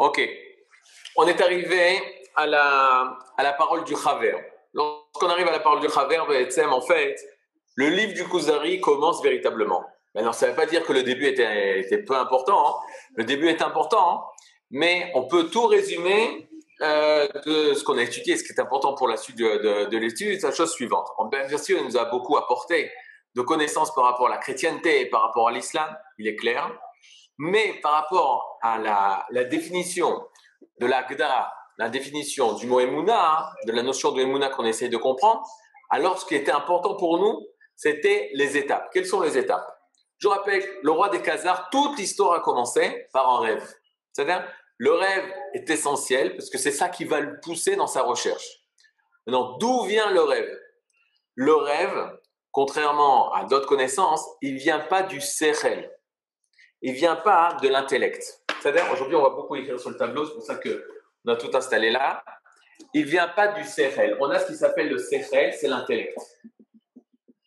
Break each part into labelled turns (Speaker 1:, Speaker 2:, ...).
Speaker 1: Ok. On est arrivé à la, à la parole du Chaver. Lorsqu'on arrive à la parole du Chaver, en fait, le livre du Kuzari commence véritablement. Maintenant, ça ne veut pas dire que le début était, était peu important. Hein. Le début est important, hein. mais on peut tout résumer euh, de ce qu'on a étudié, ce qui est important pour la suite de, de, l'étude, c'est la chose suivante. Bien sûr, il nous a beaucoup apporté de connaissances par rapport à la chrétienté et par rapport à l'islam, il est clair. Mais par rapport à la, définition de la la définition du mot Emouna, de la notion de Emouna qu'on essaye de comprendre, alors ce qui était important pour nous, c'était les étapes. Quelles sont les étapes? Je rappelle, le roi des Khazars, toute l'histoire a commencé par un rêve. C'est-à-dire, le rêve est essentiel parce que c'est ça qui va le pousser dans sa recherche. Maintenant, d'où vient le rêve? Le rêve, contrairement à d'autres connaissances, il vient pas du sechel. Il vient pas de l'intellect. C'est-à-dire, aujourd'hui, on va beaucoup écrire sur le tableau, c'est pour ça qu'on a tout installé là. Il vient pas du sechel. On a ce qui s'appelle le sechel, c'est l'intellect.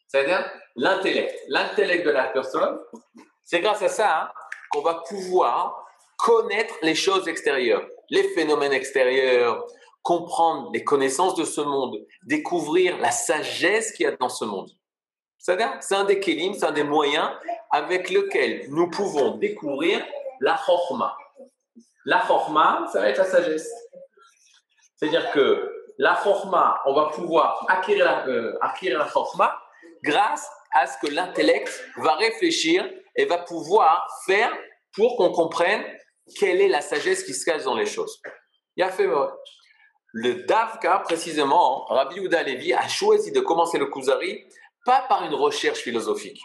Speaker 1: C'est-à-dire l'intellect. L'intellect de la personne, c'est grâce à ça hein, qu'on va pouvoir connaître les choses extérieures, les phénomènes extérieurs, comprendre les connaissances de ce monde, découvrir la sagesse qu'il y a dans ce monde. C'est-à-dire, c'est un des kélim, c'est un des moyens avec lequel nous pouvons découvrir la chorma. La chorma, ça va être la sagesse. C'est-à-dire que la chorma, on va pouvoir acquérir la, euh, grâce à ce que l'intellect va réfléchir et va pouvoir faire pour qu'on comprenne quelle est la sagesse qui se cache dans les choses. Il a fait le Davka, précisément, Rabbi Uda Levi a choisi de commencer le Kuzari pas par une recherche philosophique.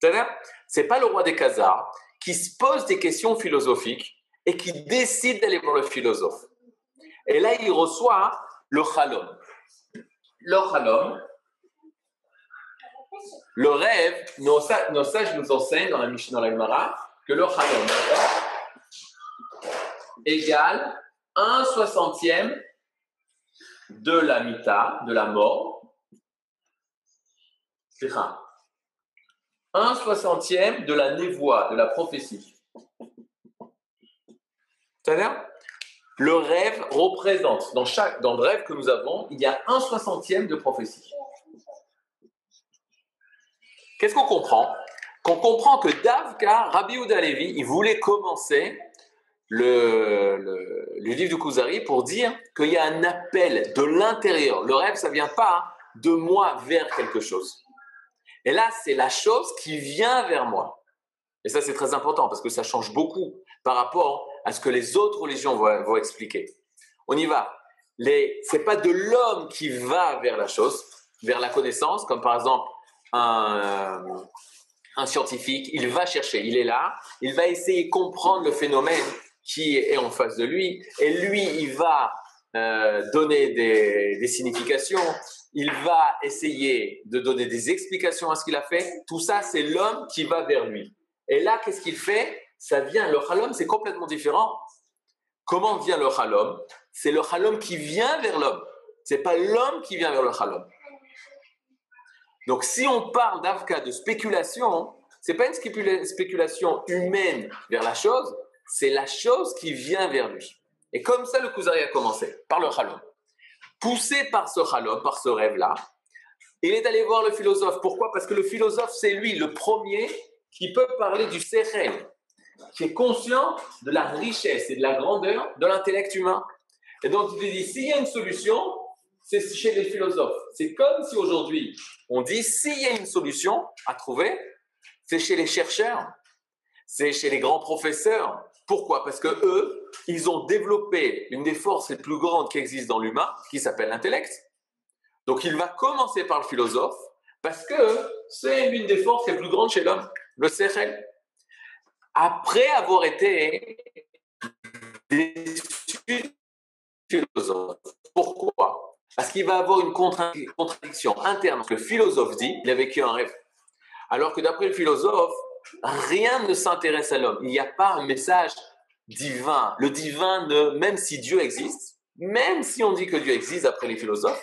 Speaker 1: C'est-à-dire, c'est pas le roi des Khazars qui se pose des questions philosophiques et qui décide d'aller voir le philosophe. Et là, il reçoit le Chalom. Le Chalom, le rêve, nos, sages nous enseignent dans la Mishnah dans la que le Chalom égale un soixantième de la mita, de la mort. Un soixantième de la névoie, de la prophétie. C'est-à-dire, le rêve représente, dans, chaque, dans le rêve que nous avons, il y a un soixantième de prophétie. Qu'est-ce qu'on comprend? Qu'on comprend que Davka, Rabbi Levi, il voulait commencer le, livre du Kuzari pour dire qu'il y a un appel de l'intérieur. Le rêve, ça vient pas de moi vers quelque chose. Et là, c'est la chose qui vient vers moi. Et ça, c'est très important parce que ça change beaucoup par rapport à ce que les autres religions vont, expliquer. On y va. Les, c'est pas de l'homme qui va vers la chose, vers la connaissance, comme par exemple un, un scientifique, il va chercher, il est là, il va essayer de comprendre le phénomène qui est en face de lui, et lui, il va euh, donner des, significations, il va essayer de donner des explications à ce qu'il a fait. Tout ça, c'est l'homme qui va vers lui. Et là, qu'est-ce qu'il fait? Ça vient, le halom, c'est complètement différent. Comment vient le halom C'est le halom qui vient vers l'homme. C'est pas l'homme qui vient vers le halom. Donc, si on parle d'avka de spéculation, c'est pas une spéculation humaine vers la chose, c'est la chose qui vient vers lui. Et comme ça, le Kuzari a commencé, par le Chalom. Poussé par ce Chalom, par ce rêve-là, il est allé voir le philosophe. Pourquoi? Parce que le philosophe, c'est lui, le premier, qui peut parler du Sechel, qui est conscient de la richesse et de la grandeur de l'intellect humain. Et donc, il dit, s'il y a une solution, c'est chez les philosophes. C'est comme si aujourd'hui, on dit, s'il y a une solution à trouver, c'est chez les chercheurs, c'est chez les grands professeurs, pourquoi? Parce que eux, ils ont développé une des forces les plus grandes qui existent dans l'humain, qui s'appelle l'intellect. Donc il va commencer par le philosophe, parce que c'est l'une des forces les plus grandes chez l'homme, le sechel. Après avoir été philosophe. Pourquoi? Parce qu'il va avoir une contradiction interne. Le philosophe dit, il a vécu un rêve. Alors que d'après le philosophe, rien ne s'intéresse à l'homme. Il n'y a pas un message divin. Le divin, même si Dieu existe, même si on dit que Dieu existe après les philosophes,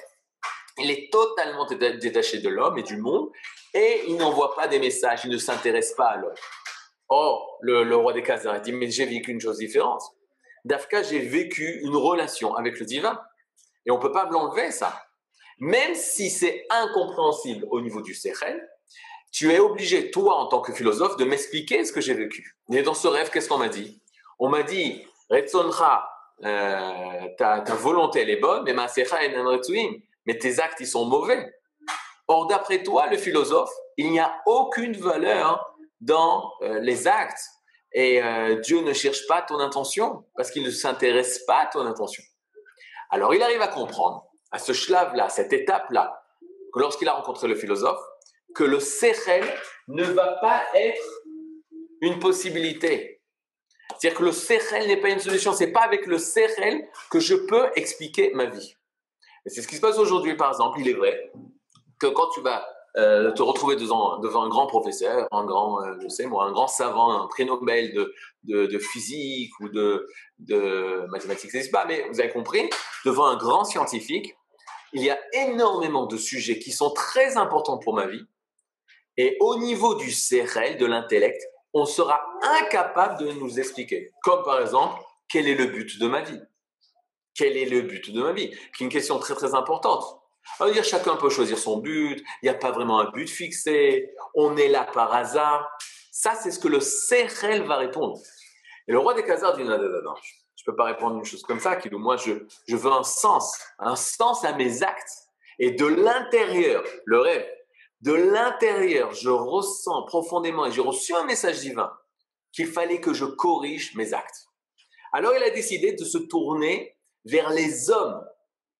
Speaker 1: il est totalement détaché de l'homme et du monde et il n'envoie pas des messages, il ne s'intéresse pas à l'homme. Or, le, roi des Khazars dit, mais j'ai vécu une chose différente. Dafka, j'ai vécu une relation avec le divin. Et on ne peut pas me l'enlever, ça. Même si c'est incompréhensible au niveau du Sechel, tu es obligé, toi, en tant que philosophe, de m'expliquer ce que j'ai vécu. Et dans ce rêve, qu'est-ce qu'on m'a dit? On m'a dit, Retsonra, euh, ta, volonté, elle est bonne, mais mais tes actes, ils sont mauvais. Or, d'après toi, le philosophe, il n'y a aucune valeur dans euh, les actes. Et euh, Dieu ne cherche pas ton intention parce qu'il ne s'intéresse pas à ton intention. Alors, il arrive à comprendre, à ce schlave-là, cette étape-là, lorsqu'il a rencontré le philosophe, que le sechel ne va pas être une possibilité. C'est-à-dire que le sechel n'est pas une solution. C'est pas avec le sechel que je peux expliquer ma vie. Et c'est ce qui se passe aujourd'hui, par exemple. Il est vrai que quand tu vas euh, te retrouver devant, un grand professeur, un grand, euh, je sais moi, un grand savant, un prix Nobel de, de, physique ou de, de mathématiques, c'est pas, mais vous avez compris, devant un grand scientifique, il y a énormément de sujets qui sont très importants pour ma vie. Et au niveau du CRL, de l'intellect, on sera incapable de nous expliquer. Comme par exemple, quel est le but de ma vie? Quel est le but de ma vie? Qui est une question très très importante. On va dire chacun peut choisir son but, il n'y a pas vraiment un but fixé, on est là par hasard. Ça, c'est ce que le CRL va répondre. Et le roi des Khazars dit non, non, non, je ne peux pas répondre une chose comme ça, moi, je veux un sens, un sens à mes actes. Et de l'intérieur, le rêve, de l'intérieur, je ressens profondément, et j'ai reçu un message divin, qu'il fallait que je corrige mes actes. Alors il a décidé de se tourner vers les hommes,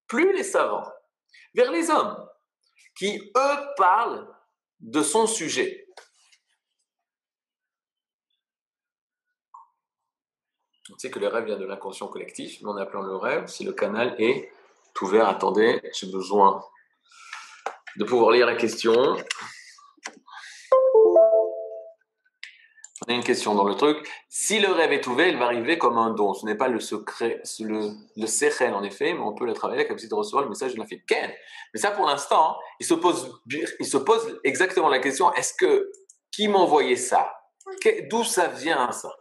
Speaker 1: plus les savants, vers les hommes, qui, eux, parlent de son sujet. On sait que le rêve vient de l'inconscient collectif, mais en appelant le rêve, si le canal est ouvert, attendez, j'ai besoin de pouvoir lire la question. On a une question dans le truc. Si le rêve est ouvert, il va arriver comme un don. Ce n'est pas le secret, le, le en effet, mais on peut le travailler comme si de recevoir le message de la fille. Mais ça, pour l'instant, il se pose, il se pose exactement la question est-ce que qui m'envoyait ça? D'où ça vient ça?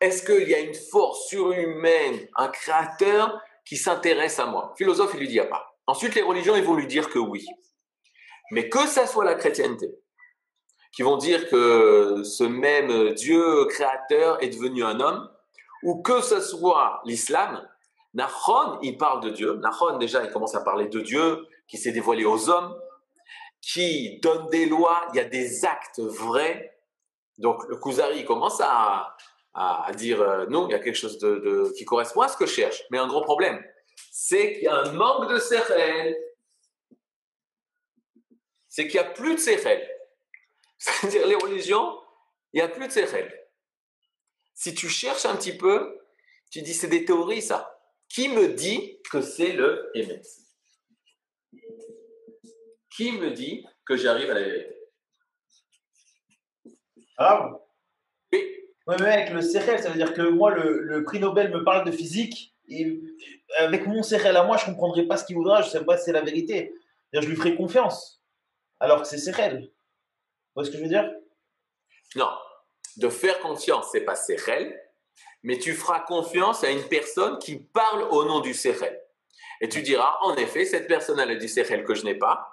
Speaker 1: Est-ce qu'il y a une force surhumaine, un créateur qui s'intéresse à moi? Philosophe, il lui dit pas. Ensuite, les religions, ils vont lui dire que oui. Mais que ça soit la chrétienté, qui vont dire que ce même Dieu créateur est devenu un homme, ou que ce soit l'islam, Nahon, il parle de Dieu. Nahon, déjà, il commence à parler de Dieu qui s'est dévoilé aux hommes, qui donne des lois, il y a des actes vrais. Donc, le Kuzari, commence à, à, dire euh, non, il y a quelque chose de, qui correspond à ce que je cherche. Mais un gros problème, c'est qu'il y a un manque de sérel. C'est qu'il n'y a plus de sérel. C'est-à-dire, les religions, il n'y a plus de sérel. Si tu cherches un petit peu, tu dis c'est des théories, ça. Qui me dit que c'est le Emet Qui me dit que j'arrive à la vérité?
Speaker 2: Ah Oui. Oui, mais avec le CRL, ça veut dire que moi, le, prix Nobel me parle de physique, et avec mon CRL à moi, je ne comprendrai pas ce qu'il voudra, je ne sais pas si c'est la vérité. Je lui ferai confiance, alors que c'est CRL. Vous voyez ce que je veux dire?
Speaker 1: Non. De faire confiance, c'est pas CRL, mais tu feras confiance à une personne qui parle au nom du Sechel. Et tu diras, en effet, cette personne a du Sechel que je n'ai pas,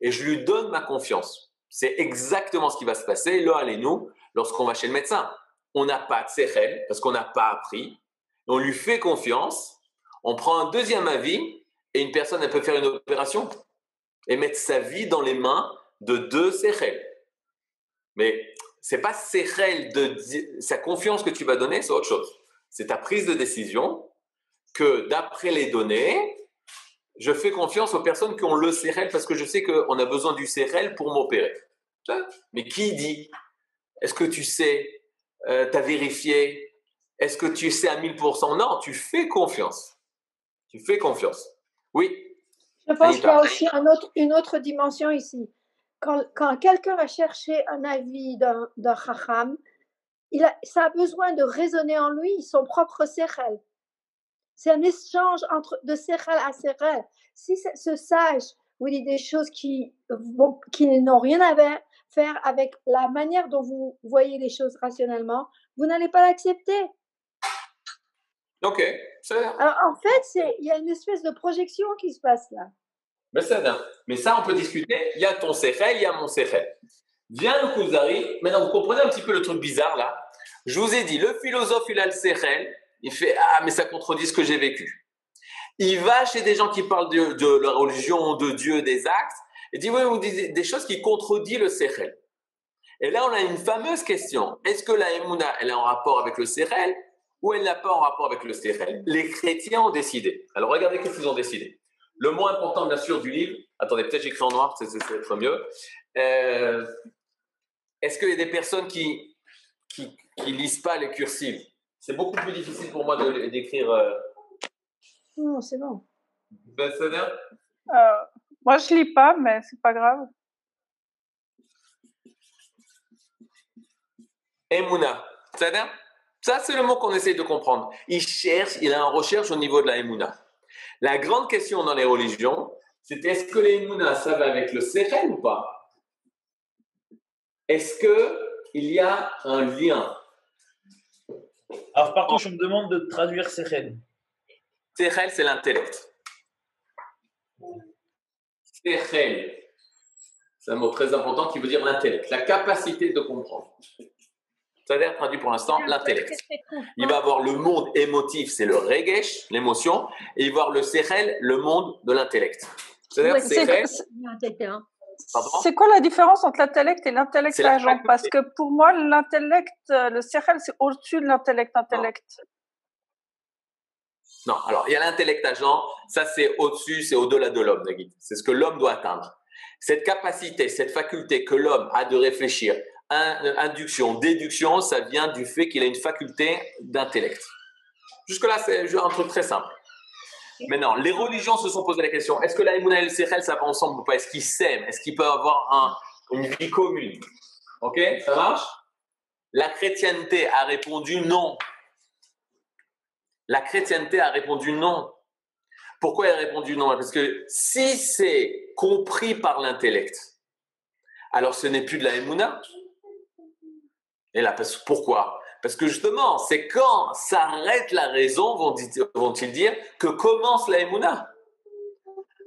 Speaker 1: et je lui donne ma confiance. C'est exactement ce qui va se passer, là, allez-nous, lorsqu'on va chez le médecin. On n'a pas de Sechel, parce qu'on n'a pas appris, on lui fait confiance, on prend un deuxième avis, et une personne, elle peut faire une opération et mettre sa vie dans les mains de deux Sechel. Mais c'est pas Sechel de sa confiance que tu vas donner, c'est autre chose. C'est ta prise de décision que d'après les données, je fais confiance aux personnes qui ont le CRL parce que je sais qu'on a besoin du CRL pour m'opérer. Mais qui dit? Est-ce que tu sais euh, Tu as vérifié? Est-ce que tu sais à 1000% Non, tu fais confiance. Tu fais confiance. Oui.
Speaker 3: Je pense qu'il y a aussi une autre dimension ici quand, quelqu'un va chercher un avis d'un chacham, il a, ça a besoin de résonner en lui son propre sechel. C'est un échange entre, de sechel à sechel. Si ce sage vous dit des choses qui, qui n'ont rien à faire avec la manière dont vous voyez les choses rationnellement, vous n'allez pas l'accepter.
Speaker 1: Ok.
Speaker 3: Alors, en fait, il y a une espèce de projection qui se passe là.
Speaker 1: Mais ça, mais ça, on peut discuter. Il y a ton sechel, il y a mon sechel. Viens le Kuzari. Maintenant, vous comprenez un petit peu le truc bizarre là Je vous ai dit, le philosophe, il a le sechel. Il fait Ah, mais ça contredit ce que j'ai vécu. Il va chez des gens qui parlent de, la religion, de Dieu, des actes. Et dit Oui, vous dites des choses qui contredisent le sechel. Et là, on a une fameuse question. Est-ce que la Emouna, elle est en rapport avec le sechel ou elle n'a pas en rapport avec le sechel Les chrétiens ont décidé. Alors, regardez qu'est-ce qu'ils ont décidé. Le mot important, bien sûr, du livre. Attendez, peut-être j'écris en noir, ça va être mieux. Euh, est-ce qu'il y a des personnes qui, qui, lisent pas les cursives? C'est beaucoup plus difficile pour moi d'écrire. Euh...
Speaker 3: Non, c'est bon.
Speaker 1: Ben,
Speaker 4: euh, moi, je lis pas, mais c'est pas grave.
Speaker 1: Emouna. Ça, c'est le mot qu'on essaye de comprendre. Il cherche, il a en recherche au niveau de la Emouna. La grande question dans les religions, c'est est-ce que les ça va avec le Seren ou pas? Est-ce qu'il y a un lien?
Speaker 2: Alors, par contre, je me demande de traduire Sechel.
Speaker 1: Sechel, c'est l'intellect. Sechel, c'est un mot très important qui veut dire l'intellect, la capacité de comprendre. L'air traduit pour l'instant l'intellect. Il va avoir le monde émotif, c'est le regesh, l'émotion, et il va avoir le sechel, le monde de l'intellect.
Speaker 4: C'est-à-dire c'est quoi la différence entre l'intellect et l'intellect agent Parce que pour moi, l'intellect, euh, le CRL, c'est au-dessus de l'intellect intellect.
Speaker 1: Non. alors il y a l'intellect agent, ça c'est au-dessus, c'est au-delà de l'homme, C'est ce que l'homme doit atteindre. Cette capacité, cette faculté que l'homme a de réfléchir, induction, déduction, ça vient du fait qu'il a une faculté d'intellect. Jusque-là, c'est un truc très simple. Maintenant, les religions se sont posées la question est-ce que la et le Sechel, ça va ensemble ou pas? Est-ce qu'ils s'aiment? Est-ce qu'ils peuvent avoir une vie commune? Ok? Ça marche? La chrétienté a répondu non. La chrétienté a répondu non. Pourquoi elle a répondu non? Parce que si c'est compris par l'intellect, alors ce n'est plus de la Emouna. Et là, pourquoi? Parce que justement, c'est quand s'arrête la raison, vont-ils dire, que commence la Emouna.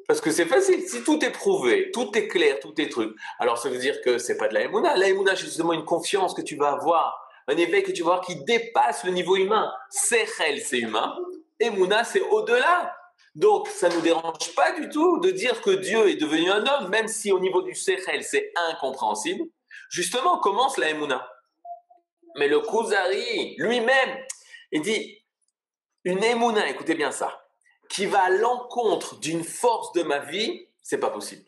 Speaker 1: Parce que c'est facile. Si tout est prouvé, tout est clair, tout est truc, alors ça veut dire que c'est pas de la Emouna. La Emouna, c'est justement une confiance que tu vas avoir, un éveil que tu vas avoir qui dépasse le niveau humain. Sechel, c'est humain. Emouna, c'est au-delà. Donc, ça ne nous dérange pas du tout de dire que Dieu est devenu un homme, même si au niveau du Sechel, c'est incompréhensible. Justement, commence la Emouna. Mais le Kuzari lui-même, il dit une émouna, écoutez bien ça, qui va à l'encontre d'une force de ma vie, c'est pas possible.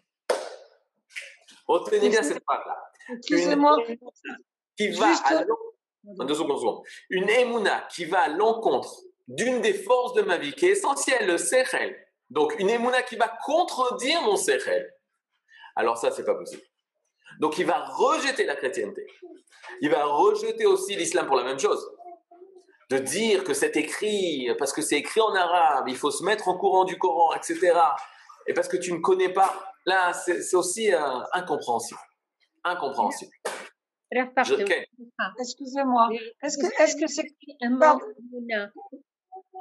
Speaker 1: Retenez bien cette phrase-là.
Speaker 4: Excusez-moi.
Speaker 1: Qui va à l'encontre. Une émouna qui va à l'encontre d'une des forces de ma vie qui est essentielle, le sechel. Donc une émouna qui va contredire mon sechel. Alors ça, c'est pas possible. Donc il va rejeter la chrétienté. Il va rejeter aussi l'islam pour la même chose. De dire que c'est écrit, parce que c'est écrit en arabe, il faut se mettre au courant du Coran, etc. Et parce que tu ne connais pas, là, c'est aussi euh, incompréhensible. Incompréhensible.
Speaker 4: Excusez-moi. Est-ce que est-ce que c'est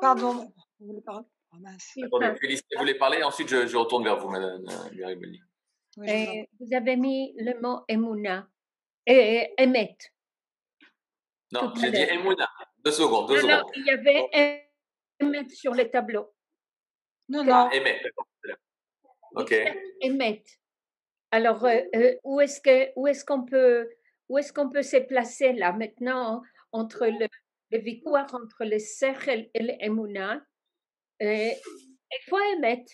Speaker 4: Pardon. Vous voulez parler?
Speaker 1: Attendez, Félicité voulez parler, ensuite je, je, retourne vers vous, Madame Garibelli.
Speaker 3: Oui, vous avez mis le mot Emouna et Emet.
Speaker 1: Non, j'ai dit Emouna. Deux secondes, deux secondes.
Speaker 3: il y avait Emet sur les tableaux.
Speaker 4: Non, non.
Speaker 1: Emet, Ok.
Speaker 3: Emet. Alors, euh, euh, où est-ce que où est-ce qu'on peut où est-ce qu'on peut se placer là maintenant entre le, le victoire entre le Sechel et l'Emouna Il faut Emet.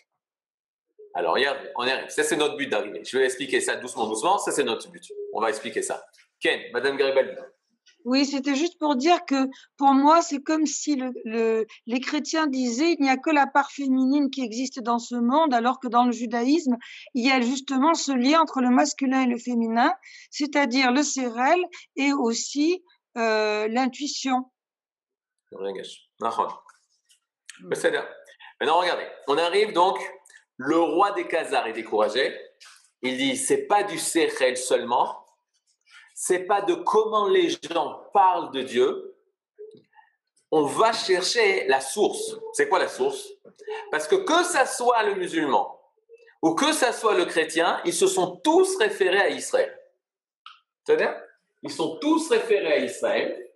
Speaker 1: Alors, on arrive. Ça, c'est notre but d'arriver. Je vais expliquer ça doucement, doucement. Ça, c'est notre but. On va expliquer ça. Ken, Madame Garibaldi.
Speaker 4: Oui, c'était juste pour dire que pour moi, c'est comme si le, les chrétiens disaient il n'y a que la part féminine qui existe dans ce monde, alors que dans le judaïsme, il y a justement ce lien entre le masculin et le féminin, c'est-à-dire le sérel et aussi euh, l'intuition.
Speaker 1: Maintenant, regardez, on arrive donc le roi des Khazars est découragé. Il dit c'est pas du Sechel seulement, c'est pas de comment les gens parlent de Dieu, on va chercher la source. C'est quoi la source? Parce que que ça soit le musulman ou que ça soit le chrétien, ils se sont tous référés à Israël. C'est-à-dire, ils sont tous référés à Israël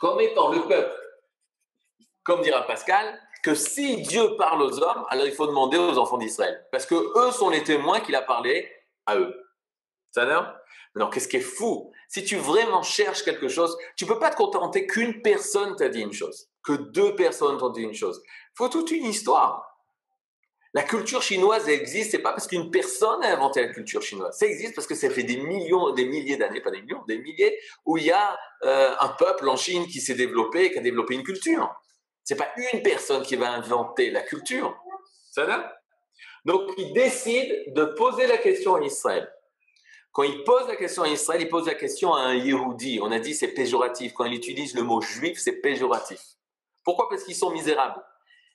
Speaker 1: comme étant le peuple. Comme dira Pascal, que si Dieu parle aux hommes, alors il faut demander aux enfants d'Israël. Parce que eux sont les témoins qu'il a parlé à eux. C'est-à-dire non, qu'est-ce qui est fou? Si tu vraiment cherches quelque chose, tu peux pas te contenter qu'une personne t'a dit une chose, que deux personnes t'ont dit une chose. Il faut toute une histoire. La culture chinoise existe, c'est pas parce qu'une personne a inventé la culture chinoise. Ça existe parce que ça fait des millions, des milliers d'années, pas des millions, des milliers, où il y a euh, un peuple en Chine qui s'est développé, qui a développé une culture. C'est pas une personne qui va inventer la culture. Ça va Donc, il décide de poser la question à Israël. Quand il pose la question à Israël, il pose la question à un Yehudi. On a dit c'est péjoratif. Quand il utilise le mot juif, c'est péjoratif. Pourquoi? Parce qu'ils sont misérables.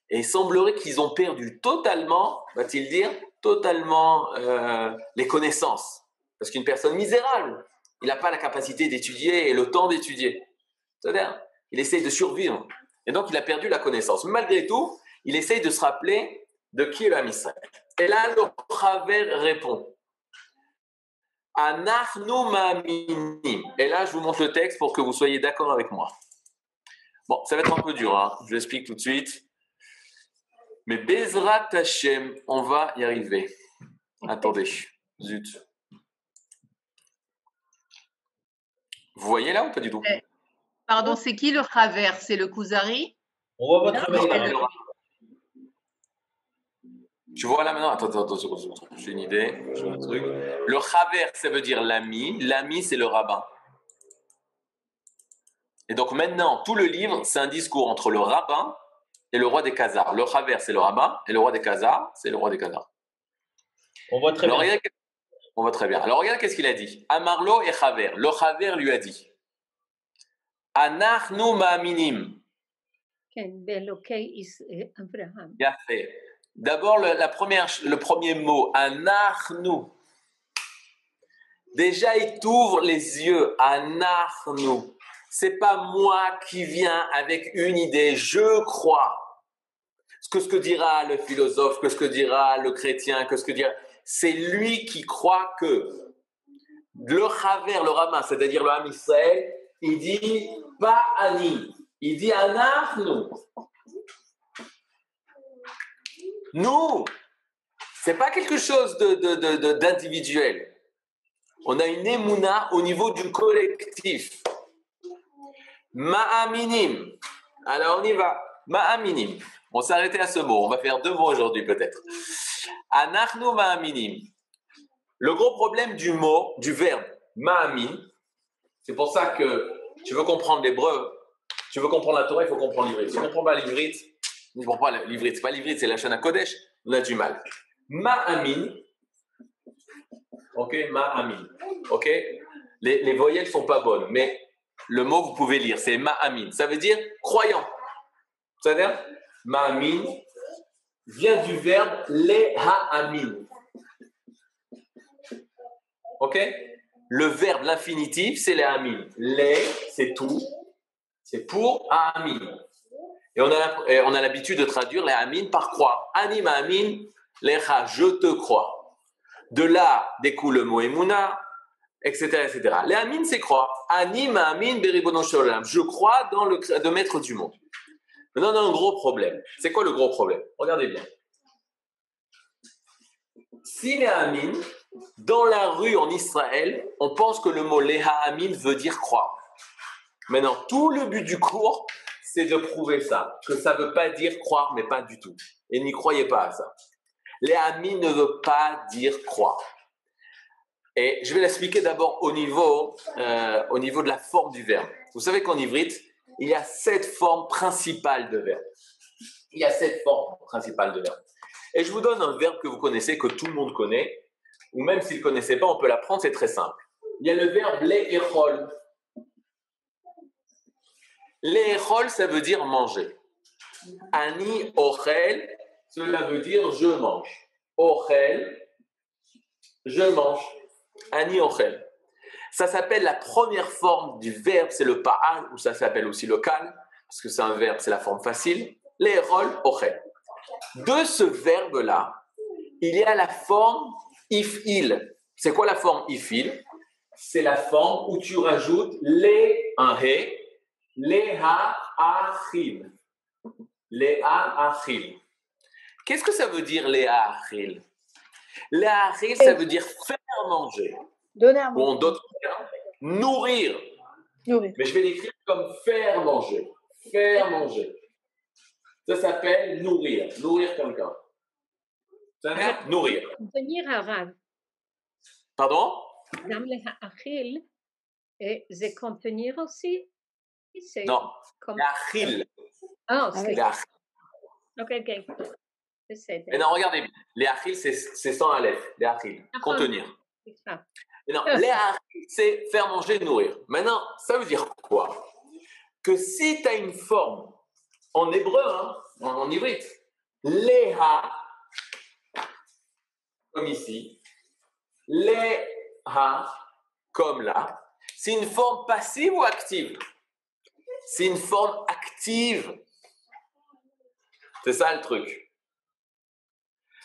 Speaker 1: Et il semblerait qu'ils ont perdu totalement, va-t-il dire, totalement euh, les connaissances. Parce qu'une personne misérable, il n'a pas la capacité d'étudier et le temps d'étudier. C'est-à-dire, il essaye de survivre. Et donc, il a perdu la connaissance. malgré tout, il essaye de se rappeler de qui est l'âme Israël. Et là, le Chaver répond et là, je vous montre le texte pour que vous soyez d'accord avec moi. Bon, ça va être un peu dur, hein. je l'explique tout de suite. Mais Bezrat Hashem, on va y arriver. Attendez, zut. Vous voyez là ou pas du tout? Eh,
Speaker 5: Pardon, c'est qui le travers C'est le Kuzari
Speaker 2: On voit votre mail.
Speaker 1: Tu vois là maintenant Attends, attends, attends, j'ai une idée. un truc. Le Chaver, ça veut dire l'ami. L'ami, c'est le rabbin. Et donc maintenant, tout le livre, c'est un discours entre le rabbin et le roi des Khazars. Le Chaver, c'est le rabbin, et le roi des Khazars, c'est le roi des Khazars.
Speaker 2: On voit très bien.
Speaker 1: on voit très bien. Alors regarde qu'est-ce qu'il a dit. Amarlo et Chaver. Le Chaver lui a dit Anachnu ma'aminim. D'abord, la première, le premier mot, anachnu. Déjà, il t'ouvre les yeux. Anachnu. C'est pas moi qui viens avec une idée. Je crois. Ce que ce que dira le philosophe, que ce que dira le chrétien, que ce que dira. C'est lui qui croit que le Chaver, le Rama, c'est-à-dire le Ham Israël, il dit pas Ani. Il dit Anachnu. Nous, c'est pas quelque chose d'individuel. De, On a une émouna au niveau du collectif. Ma'aminim. Alors on y va. Ma'aminim. On s'est arrêté à ce mot. On va faire deux mots aujourd'hui peut-être. Anachnu ma'aminim. Le gros problème du mot, du verbe ma'amin, c'est pour ça que tu veux comprendre l'hébreu, tu veux comprendre la Torah, il faut comprendre l'ivrit. Si tu ne comprends pas l'ivrit, ne comprends pas l'ivrit, c'est pas c'est la chaîne à Kodesh, on a du mal. Ma'amin, ok, ma'amin, ok, les, les voyelles sont pas bonnes, mais le mot vous pouvez lire, c'est ma'amin, ça veut dire croyant. C'est-à-dire, ma'amin vient du verbe le'ha'amin. Ok? Le verbe, l'infinitif, c'est le'ha'amin. Le, c'est tout, c'est pour amin. Et on a, l'habitude de traduire les amin par croire. Anim amin, lecha, je te crois. De là découle le mot emuna, etc., etc. Les amin, c'est croire. Anim amin Je crois dans le de maître du monde. Maintenant, on a un gros problème. C'est quoi le gros problème? Regardez bien. Si les amin, dans la rue en Israël, on pense que le mot leha amin veut dire croire. Maintenant, tout le but du cours, c'est de prouver ça, que ça ne veut pas dire croire, mais pas du tout. Et n'y croyez pas à ça. Les amis ne veut pas dire croire. Et je vais l'expliquer d'abord au niveau, euh, au niveau de la forme du verbe. Vous savez qu'en ivrite, il y a sept formes principales de verbe. Il y a sept formes principales de verbe. Et je vous donne un verbe que vous connaissez, que tout le monde connaît, ou même s'il ne connaissait pas, on peut l'apprendre, c'est très simple. Il y a le verbe le'erol. L'échol, ça veut dire manger. Ani ochel, cela veut dire je mange. Ochel, je mange. Ani ochel. Ça s'appelle la première forme du verbe, c'est le pa'al, ou ça s'appelle aussi le kal. parce que c'est un verbe, c'est la forme facile, rôles ochel. De ce verbe-là, il y a la forme if-il. C'est quoi la forme if-il C'est la forme où tu rajoutes les, un he, les ha achil. Les ha achil. Qu'est-ce que ça veut dire les ha achil Les ha achil, ça veut dire faire manger.
Speaker 3: Donner à
Speaker 1: Ou en
Speaker 3: manger.
Speaker 1: d'autres termes, nourrir.
Speaker 3: Nourrir.
Speaker 1: Mais je vais l'écrire comme faire manger. Faire manger. Ça s'appelle nourrir. Nourrir quelqu'un. تمام؟ nourrir
Speaker 6: venir à Rav
Speaker 1: pardon
Speaker 6: dans le achil c'est contenir aussi.
Speaker 1: Non.
Speaker 6: comme...
Speaker 1: l'achil
Speaker 6: ah
Speaker 3: oh,
Speaker 6: c'est
Speaker 1: l'achil
Speaker 6: ok ok.
Speaker 1: Mais non, regardez bien. Les achilles, c'est sans aleph. Les achilles. Contenir. Mais non, les achilles, c'est faire manger, nourrir. Maintenant, ça veut dire quoi? Que si tu as une forme en hébreu, hein, en, en hybride, léha, comme ici, léha, comme là, c'est une forme passive ou active? C'est une forme active. C'est ça le truc.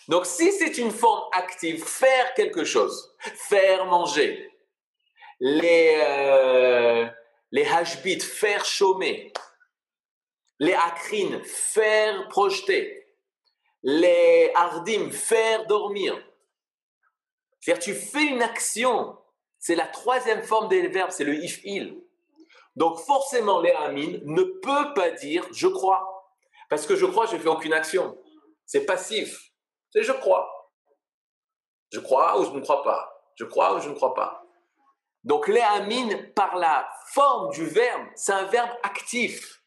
Speaker 1: Donc, si c'est une forme active, faire quelque chose, faire manger, les, euh, les hashbit, faire chômer, les akrines, faire projeter, les hardim, faire dormir. C'est-à-dire, tu fais une action. C'est la troisième forme des verbes, c'est le if-il. Donc, forcément, les ne peut pas dire je crois. Parce que je crois, je ne fais aucune action. C'est passif. C'est je crois. Je crois ou je ne crois pas. Je crois ou je ne crois pas. Donc, les par la forme du verbe, c'est un verbe actif.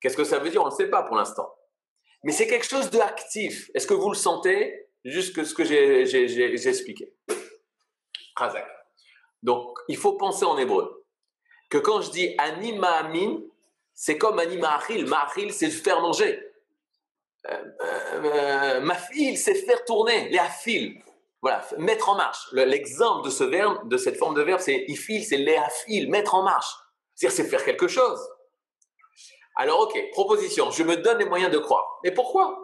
Speaker 1: Qu'est-ce que ça veut dire? On ne sait pas pour l'instant. Mais c'est quelque chose de actif. Est-ce que vous le sentez? Juste que ce que j'ai expliqué. Razak. Donc, il faut penser en hébreu. Que quand je dis anima amin, c'est comme anima achil. C'est faire manger. Euh, euh, mafil, c'est faire tourner. Les afil. Voilà, mettre en marche. Le- L'exemple de ce verbe, de cette forme de verbe, c'est ifil, c'est léafil, mettre en marche. C'est-à-dire, c'est faire quelque chose. Alors, ok, proposition, je me donne les moyens de croire. Mais pourquoi?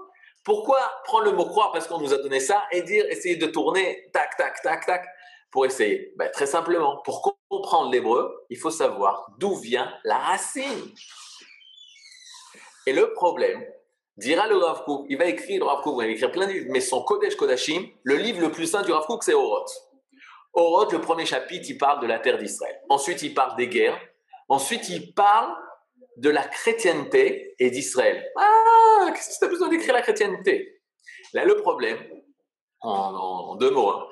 Speaker 1: Pourquoi prendre le mot croire parce qu'on nous a donné ça et dire, essayer de tourner, tac, tac, tac, tac, pour essayer? Ben, Très simplement, pour comprendre l'hébreu, il faut savoir d'où vient la racine. Et le problème, dira le Rav il va écrire, le Rav Kook, il va écrire plein de livres, mais son Kodesh Kodashim, le livre le plus saint du Rav c'est Oroth. Oroth, le premier chapitre, il parle de la terre d'Israël. Ensuite, il parle des guerres. Ensuite, il parle de la chrétienté et d'Israël. Ah, qu'est-ce que tu as besoin d'écrire la chrétienté? Là, le problème, en, deux mots, hein,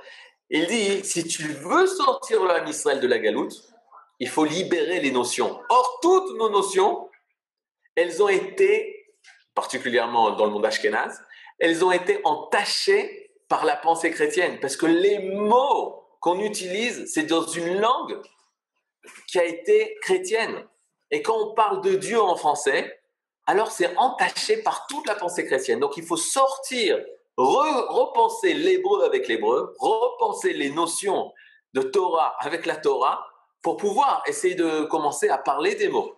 Speaker 1: il dit si tu veux sortir l'âme Israël de la galoute, il faut libérer les notions. Or, toutes nos notions, elles ont été, particulièrement dans le monde ashkénaze, elles ont été entachées par la pensée chrétienne. Parce que les mots qu'on utilise, c'est dans une langue qui a été chrétienne. Et quand on parle de Dieu en français, alors c'est entaché par toute la pensée chrétienne. Donc il faut sortir, re- repenser l'hébreu avec l'hébreu, repenser les notions de Torah avec la Torah pour pouvoir essayer de commencer à parler des mots.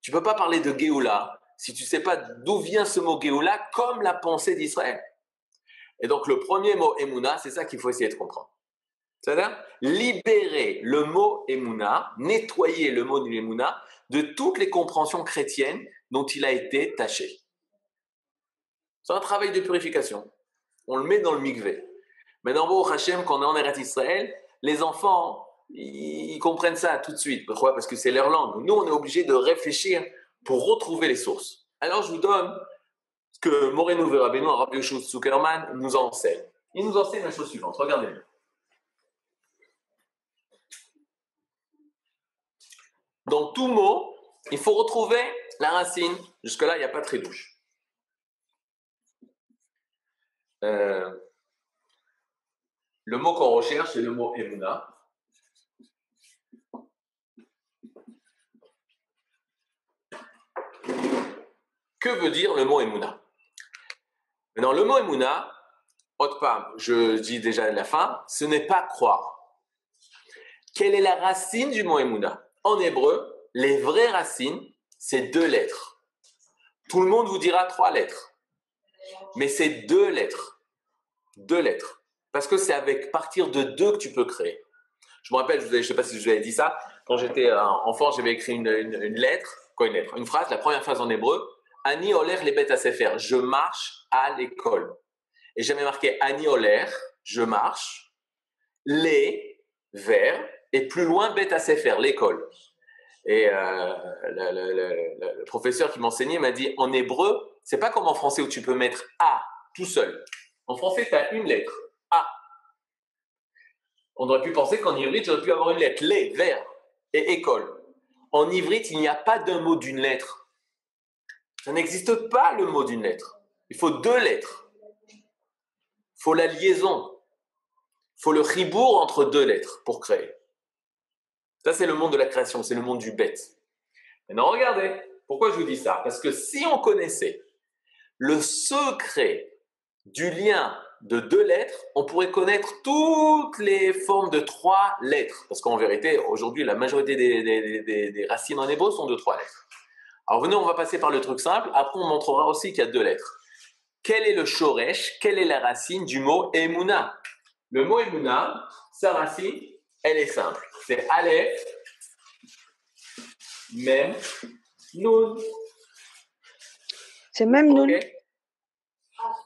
Speaker 1: Tu peux pas parler de Géoula si tu sais pas d'où vient ce mot Géoula comme la pensée d'Israël. Et donc le premier mot Emouna, c'est ça qu'il faut essayer de comprendre. C'est-à-dire libérer le mot Emouna, nettoyer le mot Emouna de toutes les compréhensions chrétiennes dont il a été taché. C'est un travail de purification. On le met dans le mikvé. Maintenant, au Hachem, quand on est en Eretz Israël, les enfants, ils comprennent ça tout de suite. Pourquoi? Parce que c'est leur langue. Nous, on est obligé de réfléchir pour retrouver les sources. Alors, je vous donne ce que Moreno Verabeno, Rabbi Yoshua Zuckerman, nous enseigne. Il nous enseigne la chose suivante. Regardez bien. Dans tout mot, il faut retrouver la racine. Jusque-là, il n'y a pas de trédouche. Euh, le mot qu'on recherche, c'est le mot Emouna. Que veut dire le mot Emouna Maintenant, le mot Emouna, autre part, je dis déjà la fin, ce n'est pas croire. Quelle est la racine du mot Emouna En hébreu, les vraies racines, c'est deux lettres. Tout le monde vous dira trois lettres. Mais c'est deux lettres. Deux lettres. Parce que c'est avec partir de deux que tu peux créer. Je me rappelle, je ne sais pas si je vous avais dit ça, quand j'étais euh, enfant, j'avais écrit une, lettre, quoi une lettre? Une phrase, la première phrase en hébreu, Ani Oler les bêtes à faire. Je marche à l'école. Et j'avais marqué Ani Oler, je marche, les, vers, et plus loin bêtes à faire, l'école. Et euh, le, professeur qui m'enseignait m'a dit en hébreu, c'est pas comme en français où tu peux mettre A tout seul. En français, tu as une lettre, A. On aurait pu penser qu'en ivrite, j'aurais pu avoir une lettre, les, vers et école. En ivrite, il n'y a pas d'un mot d'une lettre. Ça n'existe pas le mot d'une lettre. Il faut deux lettres. Il faut la liaison. Il faut le ribourg entre deux lettres pour créer. Ça, c'est le monde de la création, c'est le monde du bête. Maintenant, regardez, pourquoi je vous dis ça? Parce que si on connaissait le secret du lien de deux lettres, on pourrait connaître toutes les formes de trois lettres. Parce qu'en vérité, aujourd'hui, la majorité des, racines en hébreu sont de trois lettres. Alors venez, on va passer par le truc simple. Après, on montrera aussi qu'il y a deux lettres. Quel est le shoresh? Quelle est la racine du mot emuna Le mot emuna, sa racine, elle est simple. C'est Aleph, même, Nun.
Speaker 4: C'est même Nun.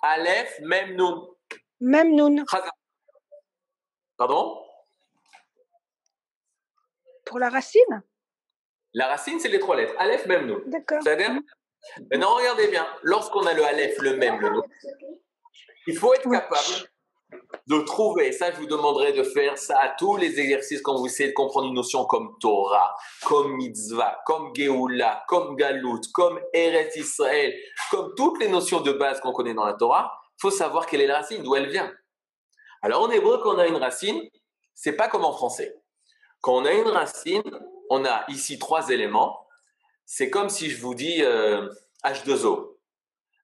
Speaker 1: Aleph, même Nun.
Speaker 4: Même Nun.
Speaker 1: Pardon?
Speaker 4: Pour la racine?
Speaker 1: La racine, c'est les trois lettres. Aleph, même Nun.
Speaker 4: D'accord.
Speaker 1: C'est-à-dire Maintenant, regardez bien. Lorsqu'on a le Aleph, le même, le Nun, il faut être capable de trouver, ça je vous demanderai de faire ça à tous les exercices quand vous essayez de comprendre une notion comme Torah, comme Mitzvah, comme Geoula, comme Galout, comme Eretz Israël, comme toutes les notions de base qu'on connaît dans la Torah, faut savoir quelle est la racine, d'où elle vient. Alors en hébreu, quand on a une racine, c'est pas comme en français. Quand on a une racine, on a ici trois éléments. C'est comme si je vous dis H2O. Euh,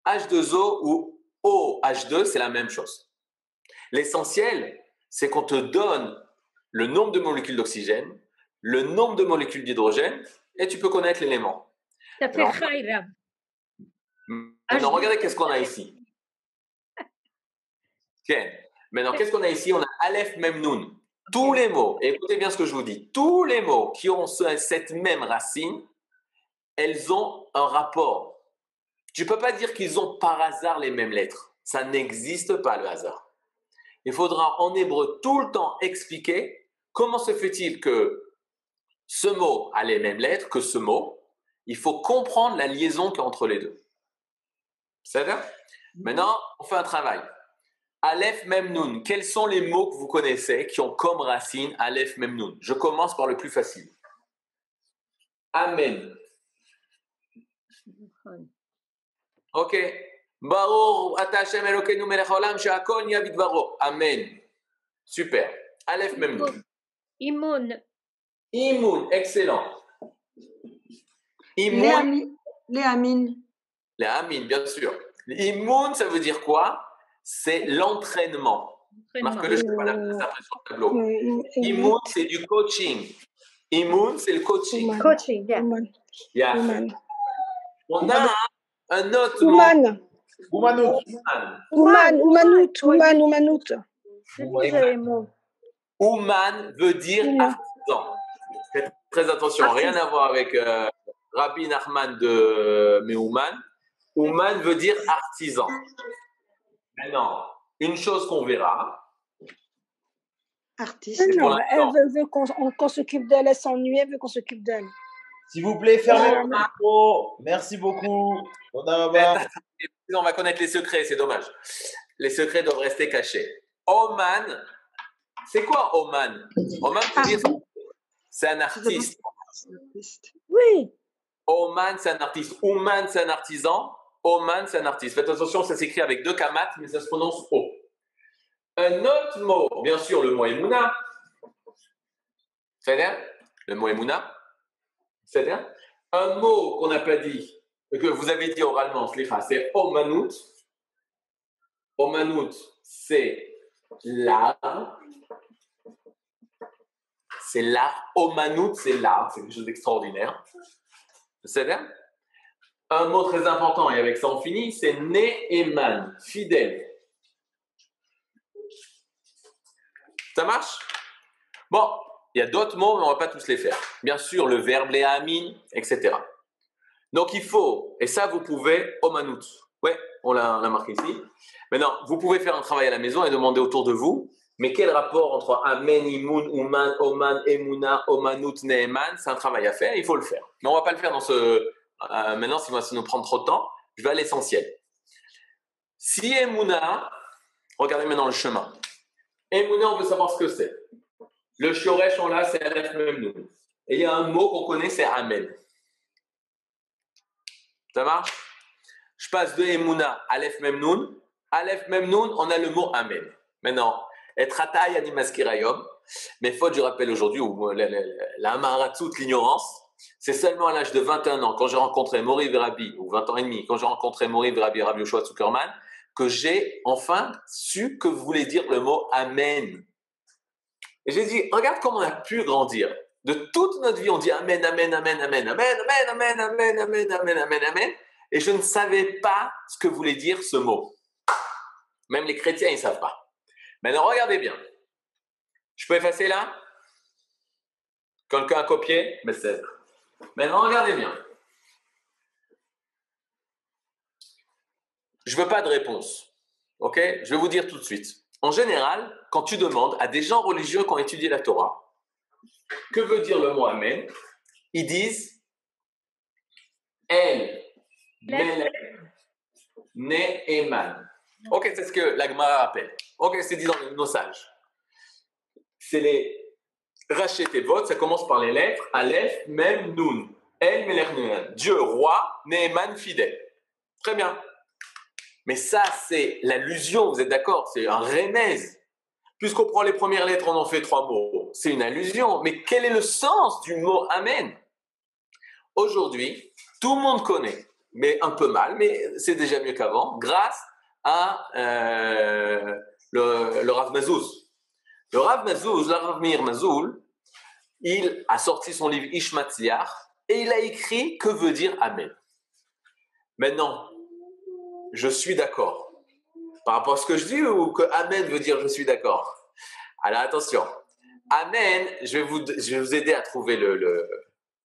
Speaker 1: H2O ou OH2, c'est la même chose. L'essentiel, c'est qu'on te donne le nombre de molécules d'oxygène, le nombre de molécules d'hydrogène, et tu peux connaître l'élément.
Speaker 6: Ça fait Maintenant,
Speaker 1: maintenant regardez qu'est-ce qu'on a ici. Maintenant, qu'est-ce qu'on a ici? On a Aleph Memnoun. Tous les mots, écoutez bien ce que je vous dis, tous les mots qui ont cette même racine, elles ont un rapport. Tu ne peux pas dire qu'ils ont par hasard les mêmes lettres. Ça n'existe pas le hasard il faudra en hébreu tout le temps expliquer comment se fait-il que ce mot a les mêmes lettres que ce mot. Il faut comprendre la liaison qu'il y a entre les deux. C'est vrai Maintenant, on fait un travail. Aleph Memnoun, quels sont les mots que vous connaissez qui ont comme racine Aleph Memnoun Je commence par le plus facile. Amen. Ok. Amen. Super. Aleph même
Speaker 6: Imoun.
Speaker 1: Imoun, excellent.
Speaker 4: Imoun. Les Amin.
Speaker 1: Les Amin, bien sûr. Imoun, ça veut dire quoi? C'est l'entraînement. Marque-le sur le tableau. Imoun, c'est du coaching. Imoun, c'est le coaching.
Speaker 3: Coaching,
Speaker 1: yeah. On a un autre
Speaker 4: mot.
Speaker 2: Oumanout.
Speaker 4: Ouman, Oumanout, Ouman, Oumanout.
Speaker 1: Ouman veut dire artisan. Faites très attention, rien à voir avec euh, Rabbi Nachman de Meouman. Ouman veut dire artisan. Maintenant, une chose qu'on verra.
Speaker 4: Artiste. Non, elle veut, qu'on s'occupe d'elle, elle s'ennuie, elle veut qu'on s'occupe d'elle.
Speaker 2: S'il vous plaît, fermez le micro. Merci beaucoup.
Speaker 1: On va connaître les secrets, c'est dommage. Les secrets doivent rester cachés. Oman, c'est quoi Oman? Oman, c'est un artiste.
Speaker 4: Oui.
Speaker 1: Oman, c'est un artiste. Oman, c'est un artisan. Oman, c'est un artiste. Faites attention, ça s'écrit avec deux kamates, mais ça se prononce O. Un autre mot, bien sûr, le mot Emouna. C'est-à-dire Le mot Emouna? C'est-à-dire un mot qu'on n'a pas dit, que vous avez dit oralement, c'est Omanout. Omanout, c'est l'art. C'est l'art. Omanout, c'est l'art. C'est quelque chose d'extraordinaire. C'est-à-dire un mot très important, et avec ça on finit, c'est Ne'eman, fidèle. Ça marche? Bon, il y a d'autres mots, mais on ne va pas tous les faire. Bien sûr, le verbe, les amin, etc. Donc il faut, et ça vous pouvez, omanout. Ouais, on l'a marqué ici. Maintenant, vous pouvez faire un travail à la maison et demander autour de vous, mais quel rapport entre Amen, Imun, Uman, Oman, Emuna, Omanut, Neeman? C'est un travail à faire, il faut le faire. Mais on ne va pas le faire dans ce. Euh, maintenant, si ça nous prend trop de temps, je vais à l'essentiel. Si Emuna, regardez maintenant le chemin. Emuna, on veut savoir ce que c'est. Le Shoresh, on l'a, c'est Memnoun. Et il y a un mot qu'on connaît, c'est Amen. Ça marche? Je passe de Emuna, Aleph Memnoun. Aleph Memnoun, on a le mot Amen. Maintenant, être Ataï Animaskirayom, mais faute, je rappelle aujourd'hui, ou la, la l'ignorance, c'est seulement à l'âge de 21 ans, quand j'ai rencontré Mori Verabi, ou 20 ans et demi, quand j'ai rencontré Mori Verabi Rabbi Yoshua Zuckerman, que j'ai enfin su que voulait dire le mot Amen. Et j'ai dit, regarde comment on a pu grandir. De toute notre vie, on dit Amen, Amen, Amen, Amen, Amen, Amen, Amen, Amen, Amen, Amen, Amen, Amen. Et je ne savais pas ce que voulait dire ce mot. Même les chrétiens, ils ne savent pas. Maintenant, regardez bien. Je peux effacer là Quelqu'un a copié Mais c'est. Maintenant, regardez bien. Je veux pas de réponse. OK Je vais vous dire tout de suite. En général, quand tu demandes à des gens religieux qui ont étudié la Torah, que veut dire le mot Amen? Ils disent El, Melech, Ne'eman. Ok, c'est ce que l'Agmara appelle. Ok, c'est dit dans nos sages. C'est les rachetés votes, ça commence par les lettres Aleph, Mem, Nun. El, Melech, Dieu, roi, Ne'eman, fidèle. Très bien. Mais ça, c'est l'allusion, vous êtes d'accord? C'est un remèze. Puisqu'on prend les premières lettres, on en fait trois mots. C'est une allusion. Mais quel est le sens du mot Amen? Aujourd'hui, tout le monde connaît, mais un peu mal, mais c'est déjà mieux qu'avant, grâce à euh, le, Rav Mazouz. Le Rav Mazouz, le Rav Meir Mazoul, il a sorti son livre Ishmatziach et il a écrit que veut dire Amen? Maintenant, je suis d'accord. Par rapport à ce que je dis ou que Amen veut dire je suis d'accord Alors attention. Amen, je vais vous, je vais vous aider à trouver le, le,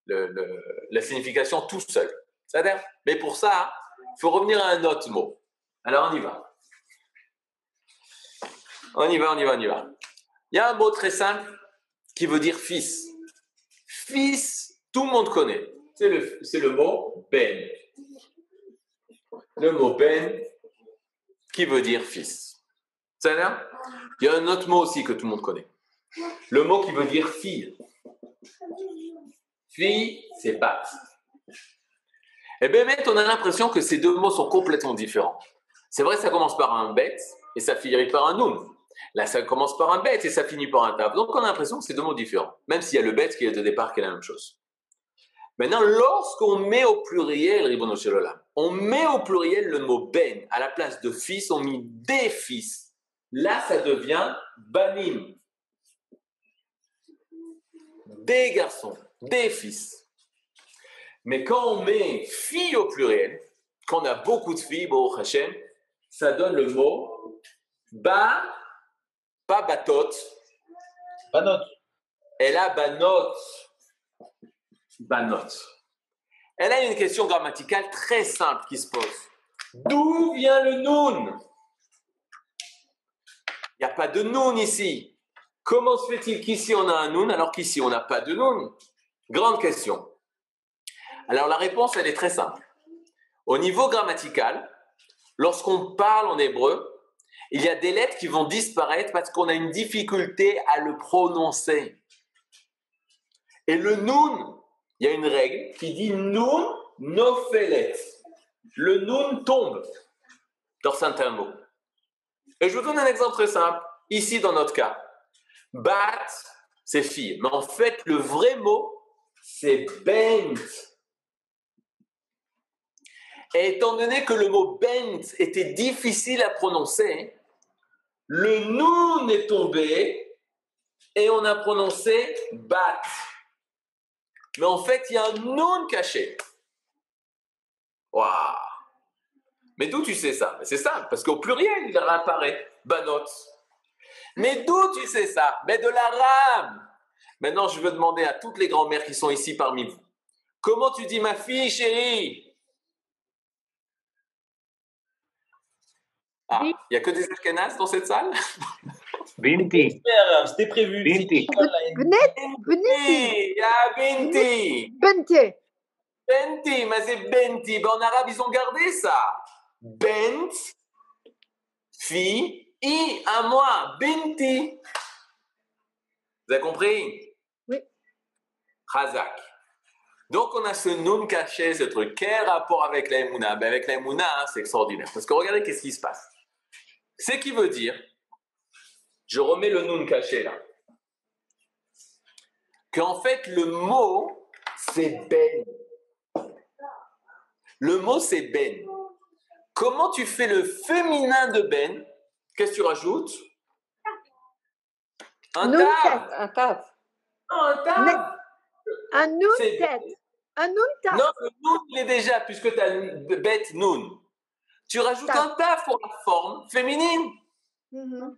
Speaker 1: le, la signification tout seul. C'est-à-dire, mais pour ça, il faut revenir à un autre mot. Alors on y va. On y va, on y va, on y va. Il y a un mot très simple qui veut dire fils. Fils, tout le monde connaît. C'est le, c'est le mot Ben le mot Ben qui veut dire fils? Là Il y a un autre mot aussi que tout le monde connaît. Le mot qui veut dire fille. Fille, c'est bat. Et eh bien, on a l'impression que ces deux mots sont complètement différents. C'est vrai, ça commence par un bête et ça finit par un noun. Là, ça commence par un bête et ça finit par un tab. Donc, on a l'impression que c'est deux mots différents. Même s'il y a le bête qui est de départ qui est la même chose. Maintenant, lorsqu'on met au pluriel, on met au pluriel le mot ben à la place de fils, on met des fils. Là, ça devient banim. Des garçons, des fils. Mais quand on met fille au pluriel, quand on a beaucoup de filles, bon, ça donne le mot ba, pas batot.
Speaker 2: Banot.
Speaker 1: Et là, banot. Banot. Elle a une question grammaticale très simple qui se pose. D'où vient le noun? Il n'y a pas de noun ici. Comment se fait-il qu'ici on a un noun alors qu'ici on n'a pas de noun? Grande question. Alors la réponse, elle est très simple. Au niveau grammatical, lorsqu'on parle en hébreu, il y a des lettres qui vont disparaître parce qu'on a une difficulté à le prononcer. Et le noun, il y a une règle qui dit nun nofelet. Le nun tombe dans certains mots. Et je vous donne un exemple très simple. Ici, dans notre cas, bat, c'est fille. Mais en fait, le vrai mot, c'est bent. Et étant donné que le mot bent était difficile à prononcer, le nun est tombé et on a prononcé bat mais en fait, il y a un non caché. Waouh Mais d'où tu sais ça? C'est simple, parce qu'au pluriel, il apparaît. Banot. Mais d'où tu sais ça? Mais de l'arabe. Maintenant, je veux demander à toutes les grand-mères qui sont ici parmi vous. Comment tu dis ma fille, chérie? Ah, il n'y a que des Ashkenazes dans cette salle?
Speaker 7: Binti.
Speaker 2: Super, C'était prévu.
Speaker 7: Binti.
Speaker 3: Bneti,
Speaker 1: Binti, ya Binti.
Speaker 3: Bente.
Speaker 1: Benti, mais c'est Benti. Ben, en arabe, ils ont gardé ça. Bent, fille, i, à moi, Binti. Vous avez compris?
Speaker 3: Oui.
Speaker 1: Khazak. Donc, on a ce nun caché, ce truc. Quel rapport avec la Emouna? Ben, Avec la Emouna, hein, c'est extraordinaire. Parce que regardez qu'est-ce qui se passe. C'est qui veut dire, je remets le nun caché là, qu'en fait, le mot, c'est Ben. Le mot, c'est Ben. Comment tu fais le féminin de Ben? Qu'est-ce que tu rajoutes? Un
Speaker 3: Nun
Speaker 1: tav.
Speaker 8: Un taf.
Speaker 1: Un tav.
Speaker 3: Un nun tête. Un nun taf.
Speaker 1: Non, le noun, il est déjà, puisque tu as bête noun. Tu rajoutes
Speaker 3: Taf.
Speaker 1: un taf pour la forme féminine.
Speaker 3: Mhm.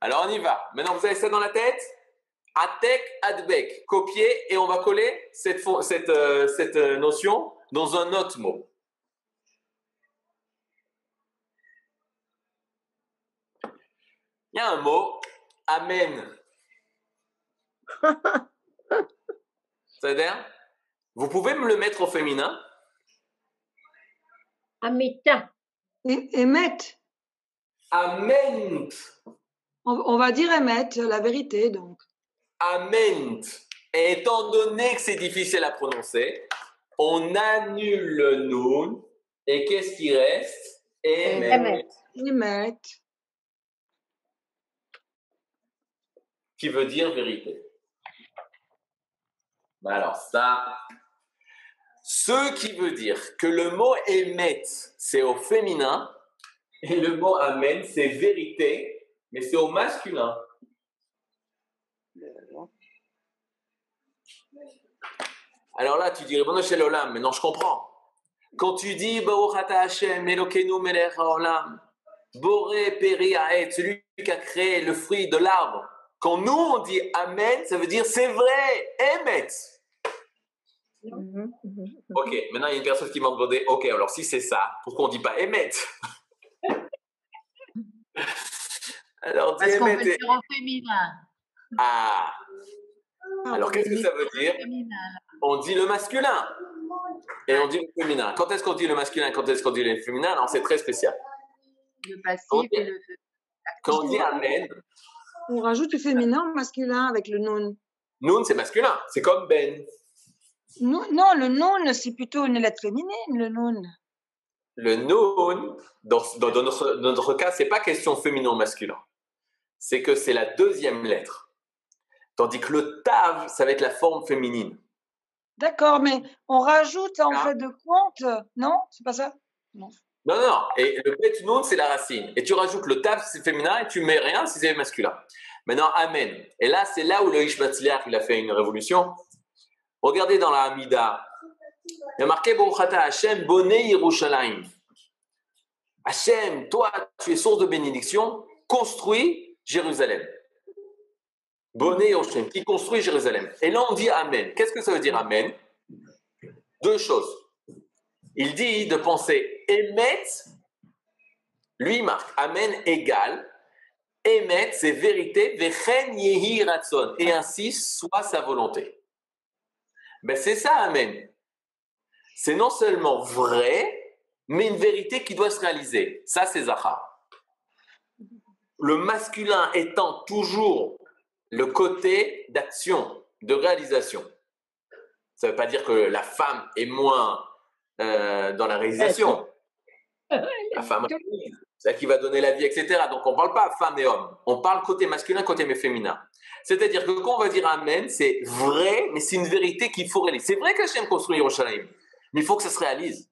Speaker 1: Alors on y va. Maintenant, vous avez ça dans la tête? Atek, adbek. Copier et on va coller cette, cette, euh, cette euh, notion dans un autre mot. Il y a un mot, amen. C'est-à-dire, vous pouvez me le mettre au féminin
Speaker 6: Amita.
Speaker 4: Et, émet.
Speaker 1: Amen.
Speaker 4: On, on va dire émet, la vérité, donc.
Speaker 1: Amen. Et étant donné que c'est difficile à prononcer, on annule le noun. Et qu'est-ce qui reste? Emet.
Speaker 4: Émet.
Speaker 1: Qui veut dire vérité? Ben Alors ça, ce qui veut dire que le mot émet, c'est au féminin, et le mot amen, c'est vérité, mais c'est au masculin. Alors là, tu dirais, bon, l'Olam, mais non, je comprends. Quand tu dis, Baruch Hashem, Elokeinu melech haolam, Boré Peri celui qui a créé le fruit de l'arbre. Quand nous, on dit Amen, ça veut dire c'est vrai, Emet.
Speaker 3: Mhm, mhm.
Speaker 1: Ok, maintenant il y a une personne qui m'a demandé, ok, alors si c'est ça, pourquoi on dit pas Emet? Alors,
Speaker 5: Parce qu'on peut dire au féminin.
Speaker 1: Ah, alors qu'est-ce que ça veut dire. On dit le masculin et on dit le féminin. Quand est-ce qu'on dit le masculin Quand est-ce qu'on dit le féminin Non, c'est très spécial.
Speaker 5: Le passif et le
Speaker 1: Quand on dit Amen,
Speaker 4: On rajoute le féminin au masculin avec le non.
Speaker 1: Noun, c'est masculin. C'est comme Ben.
Speaker 4: Non, non, le non, c'est plutôt une lettre féminine, le non.
Speaker 1: Le noun, dans, dans- dans notre, dans notre cas, c'est pas question féminin ou masculin. C'est que c'est la deuxième lettre. Tandis que le tav, ça va être la forme féminine.
Speaker 4: D'accord, mais on rajoute en
Speaker 1: Ah.
Speaker 4: fait de compte, non? C'est pas ça?
Speaker 1: Non, non, non. Et le bet noun, c'est la racine. Et tu rajoutes le tav, c'est féminin, et tu mets rien si c'est masculin. Maintenant, amen. Et là, c'est là où le Ishmatzliach, il a fait une révolution. Regardez dans la Hamida. Il y a marqué Hashem, Boné Yerushalayim. Hashem, toi, tu es source de bénédiction, construis Jérusalem. Boné Yerushalayim, qui construit Jérusalem. Et là, on dit Amen. Qu'est-ce que ça veut dire Amen? Deux choses. Il dit de penser Emet, lui marque Amen égale. Emet, c'est vérité, Vechen Yehi Ratson. Et ainsi soit sa volonté. Ben, c'est ça, Amen. C'est non seulement vrai, mais une vérité qui doit se réaliser. Ça, c'est Zahar. Le masculin étant toujours le côté d'action, de réalisation. Ça ne veut pas dire que la femme est moins euh, dans la réalisation. La femme réalise. c'est elle qui va donner la vie, etc. Donc on ne parle pas femme et homme. On parle côté masculin, côté féminin. C'est-à-dire que quand on va dire Amen, c'est vrai, mais c'est une vérité qu'il faut réaliser. C'est vrai qu'Hachem construit Yerushalayim, mais il faut que ça se réalise.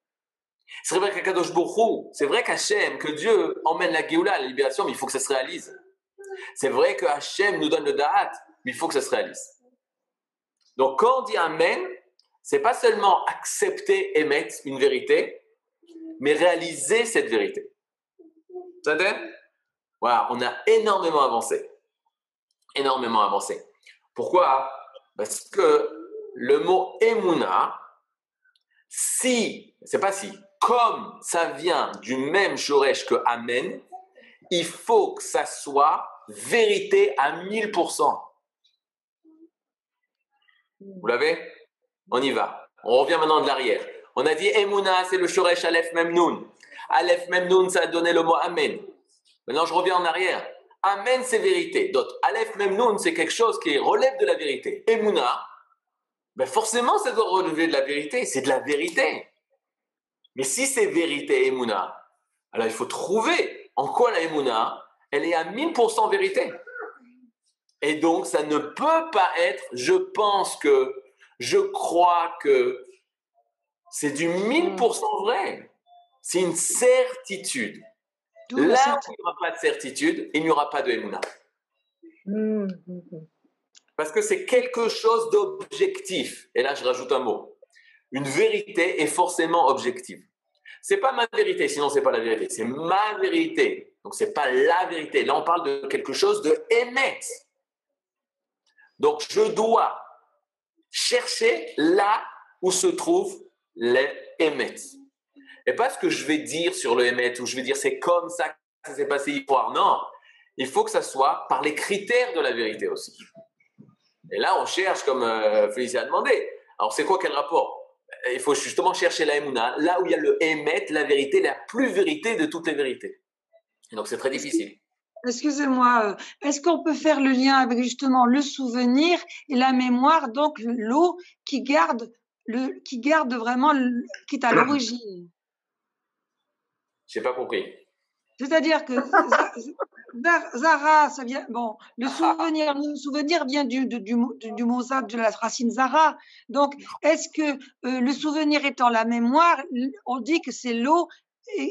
Speaker 1: C'est vrai qu'Akadosh Borou, c'est vrai qu'Hachem, que Dieu emmène la Géoula, la libération, mais il faut que ça se réalise. C'est vrai que Hachem nous donne le Da'at, mais il faut que ça se réalise. Donc quand on dit Amen, c'est pas seulement accepter, émettre une vérité, mais réaliser cette vérité. Ça Voilà, on a énormément avancé. Énormément avancé. Pourquoi? Parce que le mot emuna, si, c'est pas si, comme ça vient du même shoresh que amen, il faut que ça soit vérité à 1000%. Vous l'avez? On y va. On revient maintenant de l'arrière. On a dit Emouna, c'est le Shoresh Aleph Memnoun. Aleph Memnoun, ça a donné le mot Amen. Maintenant, je reviens en arrière. Amen, c'est vérité. Donc, Aleph Memnoun, c'est quelque chose qui relève de la vérité. Emouna, ben forcément, ça doit relever de la vérité. C'est de la vérité. Mais si c'est vérité, Emouna, alors il faut trouver en quoi la Emouna, elle est à 1000% vérité. Et donc, ça ne peut pas être je pense que, je crois que. C'est du 1000% vrai. C'est une certitude. Là où il n'y aura pas de certitude, il n'y aura pas de Emouna. Mmh, mmh, mmh. Parce que c'est quelque chose d'objectif. Et là, je rajoute un mot. Une vérité est forcément objective. C'est pas ma vérité, sinon c'est pas la vérité. C'est ma vérité. Donc c'est pas la vérité. Là, on parle de quelque chose de émettre. Donc, je dois chercher là où se trouvent les émet. Et pas ce que je vais dire sur le émet, ou je vais dire c'est comme ça que ça s'est passé hier. Non, il faut que ça soit par les critères de la vérité aussi. Et là, on cherche, comme euh, Félicia a demandé. Alors, c'est quoi quel rapport? Il faut justement chercher la émouna, là où il y a le émet, la vérité, la plus vérité de toutes les vérités. donc, c'est très difficile.
Speaker 4: Excusez-moi, euh, est-ce qu'on peut faire le lien avec justement le souvenir et la mémoire, donc l'eau qui garde, le, qui garde vraiment, qui est à l'origine?
Speaker 1: J'ai pas compris.
Speaker 4: C'est-à-dire que Zara, ça vient, bon, le souvenir, le souvenir vient du, du, du, du mot de la racine Zara. Donc, est-ce que euh, le souvenir étant la mémoire, on dit que c'est l'eau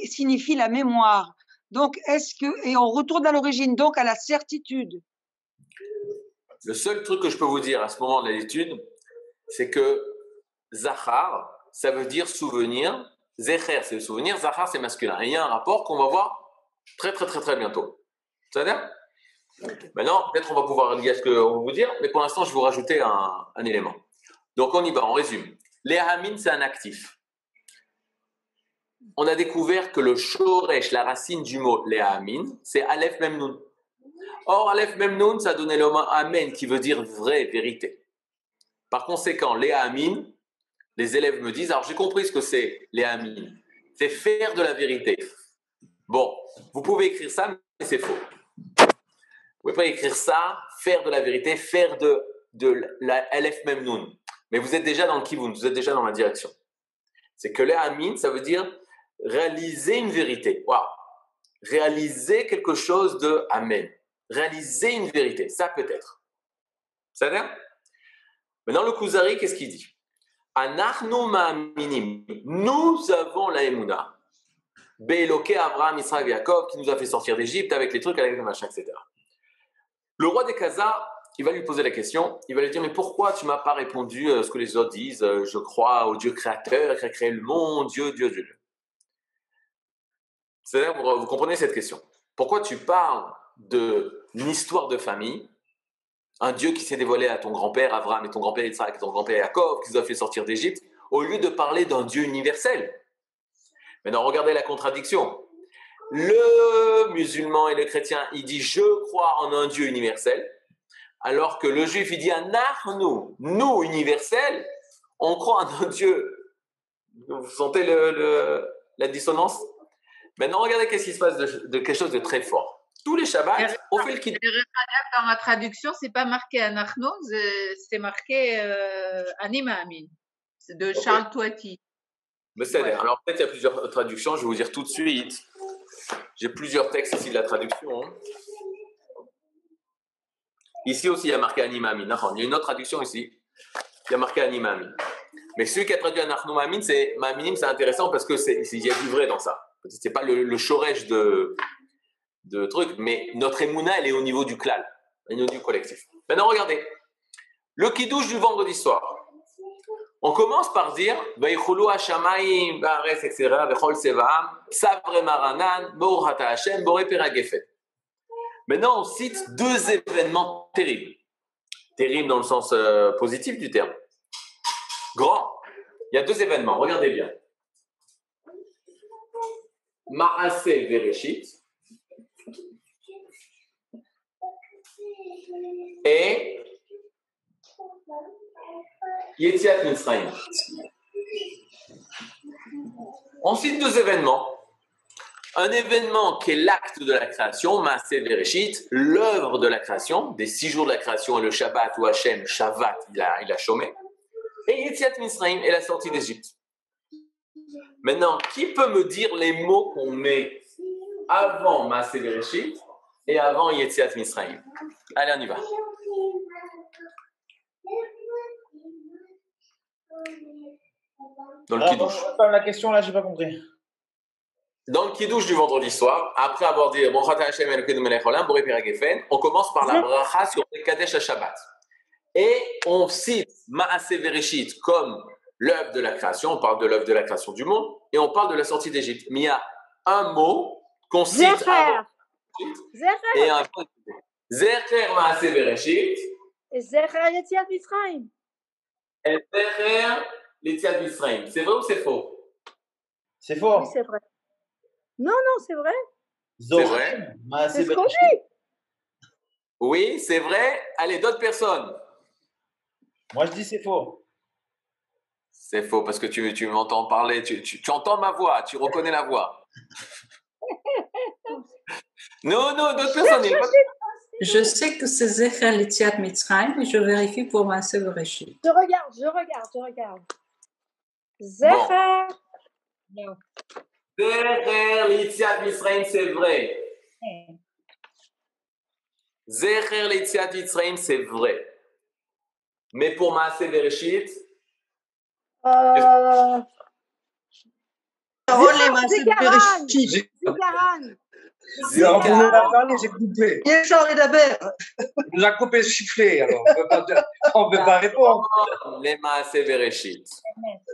Speaker 4: signifie la mémoire. Donc, est-ce que, et on retourne à l'origine, donc à la certitude.
Speaker 1: Le seul truc que je peux vous dire à ce moment de l'étude, c'est que Zahar, ça veut dire souvenir. Zecher, c'est le souvenir. Zahar, c'est masculin. Et il y a un rapport qu'on va voir très, très, très, très bientôt. Ça va Maintenant, peut-être on va pouvoir lire ce qu'on va vous dire, mais pour l'instant, je vais vous rajouter un, un, élément. Donc, on y va, on résume. Léhamine, c'est un actif on a découvert que le shoresh, la racine du mot le'amin, c'est Aleph Memnoun. Or, Aleph Memnoun, ça donnait le mot Amen, qui veut dire vraie, vérité. Par conséquent, le'amin, les élèves me disent, alors j'ai compris ce que c'est le'amin, c'est faire de la vérité. Bon, vous pouvez écrire ça, mais c'est faux. Pouvez pas écrire ça, faire de la vérité, faire de, de la Aleph Memnoun. Mais vous êtes déjà dans le kivun, vous êtes déjà dans la direction. C'est que le'amin, ça veut dire réaliser une vérité. Waouh Réaliser quelque chose de Amen. Réaliser une vérité, ça peut être. Ça veut Maintenant, le Kuzari, qu'est-ce qu'il dit? Nous avons la Emouna. Be'eloke Abraham, Israël Yaakov, qui nous a fait sortir d'Égypte avec les trucs, avec les machins, etc. Le roi des Khazars, il va lui poser la question, il va lui dire, mais pourquoi tu m'as pas répondu à ce que les autres disent Je crois au Dieu créateur qui a créé le monde, Dieu, Dieu, Dieu. C'est-à-dire, vous, comprenez cette question. Pourquoi tu parles d'une histoire de famille, un Dieu qui s'est dévoilé à ton grand-père Abraham et ton grand-père Isaac et ton grand-père Jacob, qui nous a fait sortir d'Égypte, au lieu de parler d'un Dieu universel? Maintenant, regardez la contradiction. Le musulman et le chrétien, il dit je crois en un Dieu universel, alors que le juif, il dit nous, nous universels, on croit en un Dieu. Vous sentez la dissonance? Maintenant, regardez qu'est-ce qui se passe de, quelque chose de très fort. Tous les Shabbats, on fait le kiddush.
Speaker 5: Dans la traduction, c'est pas marqué Anachno, c'est marqué euh, Anima Amin. C'est de Charles Toiti.
Speaker 1: Mais c'est Alors, peut-être il y a plusieurs traductions, je vais vous dire tout de suite. J'ai plusieurs textes ici de la traduction. Hein. Ici aussi, il y a marqué Anima Amin. Il y a une autre traduction ici. Il y a marqué Anima Amin. Mais celui qui a traduit Anachno Amin, c'est Maminim, c'est intéressant parce qu'il y a du vrai dans ça. C'est pas le, le chorège de, de trucs, mais notre émouna, elle est au niveau du clan, au niveau du collectif. Maintenant, regardez. Le kidouche du vendredi soir. On commence par dire. Maintenant, on cite deux événements terribles. Terribles dans le sens euh, positif du terme. Grand. Il y a deux événements, regardez bien. Maase Vereshit et Yetziat Mitzrayim. On cite deux événements. Un événement qui est l'acte de la création, Maaseh Bereshit, l'œuvre de la création, des six jours de la création et le Shabbat ou Hachem, Shabbat, il a, il a chômé. Et Yetziat Mitzrayim et la sortie d'Égypte. Maintenant, qui peut me dire les mots qu'on met avant Maaseh Bereshit et avant Yetziat Mitzrayim? Allez, on y va. Dans le
Speaker 2: Alors,
Speaker 1: Kiddush.
Speaker 2: attends, la question là, j'ai pas compris.
Speaker 1: Dans le Kiddush du vendredi soir, après avoir dit on commence par la bracha sur le Kadesh à Shabbat. Et on cite Maaseh Bereshit comme l'œuvre de la création, on parle de l'œuvre de la création du monde, et on parle de la sortie d'Égypte. Mais il y a un mot qu'on cite avant et un. Zecher
Speaker 3: Zecher Yetziat Mitzrayim.
Speaker 1: Et Zecher Litziat Mitzrayim. C'est vrai ou c'est faux?
Speaker 2: C'est fort.
Speaker 3: Oui, c'est vrai. Non, non, c'est vrai.
Speaker 1: C'est vrai.
Speaker 3: C'est ce qu'on dit.
Speaker 1: Oui, c'est vrai. Allez, d'autres personnes.
Speaker 2: Moi, je dis c'est faux.
Speaker 1: C'est faux parce que tu, tu m'entends parler, tu, tu, tu entends ma voix, tu reconnais la voix. non, non, d'autres personnes.
Speaker 8: Je sais que c'est Zecher Litziat Mitzrayim, mais je vérifie pour ma Bereshit.
Speaker 3: Je regarde, je regarde, je regarde. Zecher. Non.
Speaker 1: Zecher Litziat Mitzrayim, c'est vrai. Zecher Litziat Mitzrayim, c'est vrai. Mais pour Maaseh Bereshit,
Speaker 3: Euh, Zikaran, Zikaran.
Speaker 9: Il a parlé, j'ai coupé.
Speaker 4: Il est chargé d'affaires.
Speaker 9: Il nous a coupé sifflé, alors. On ne peut pas répondre.
Speaker 1: Les maasses Bereshit.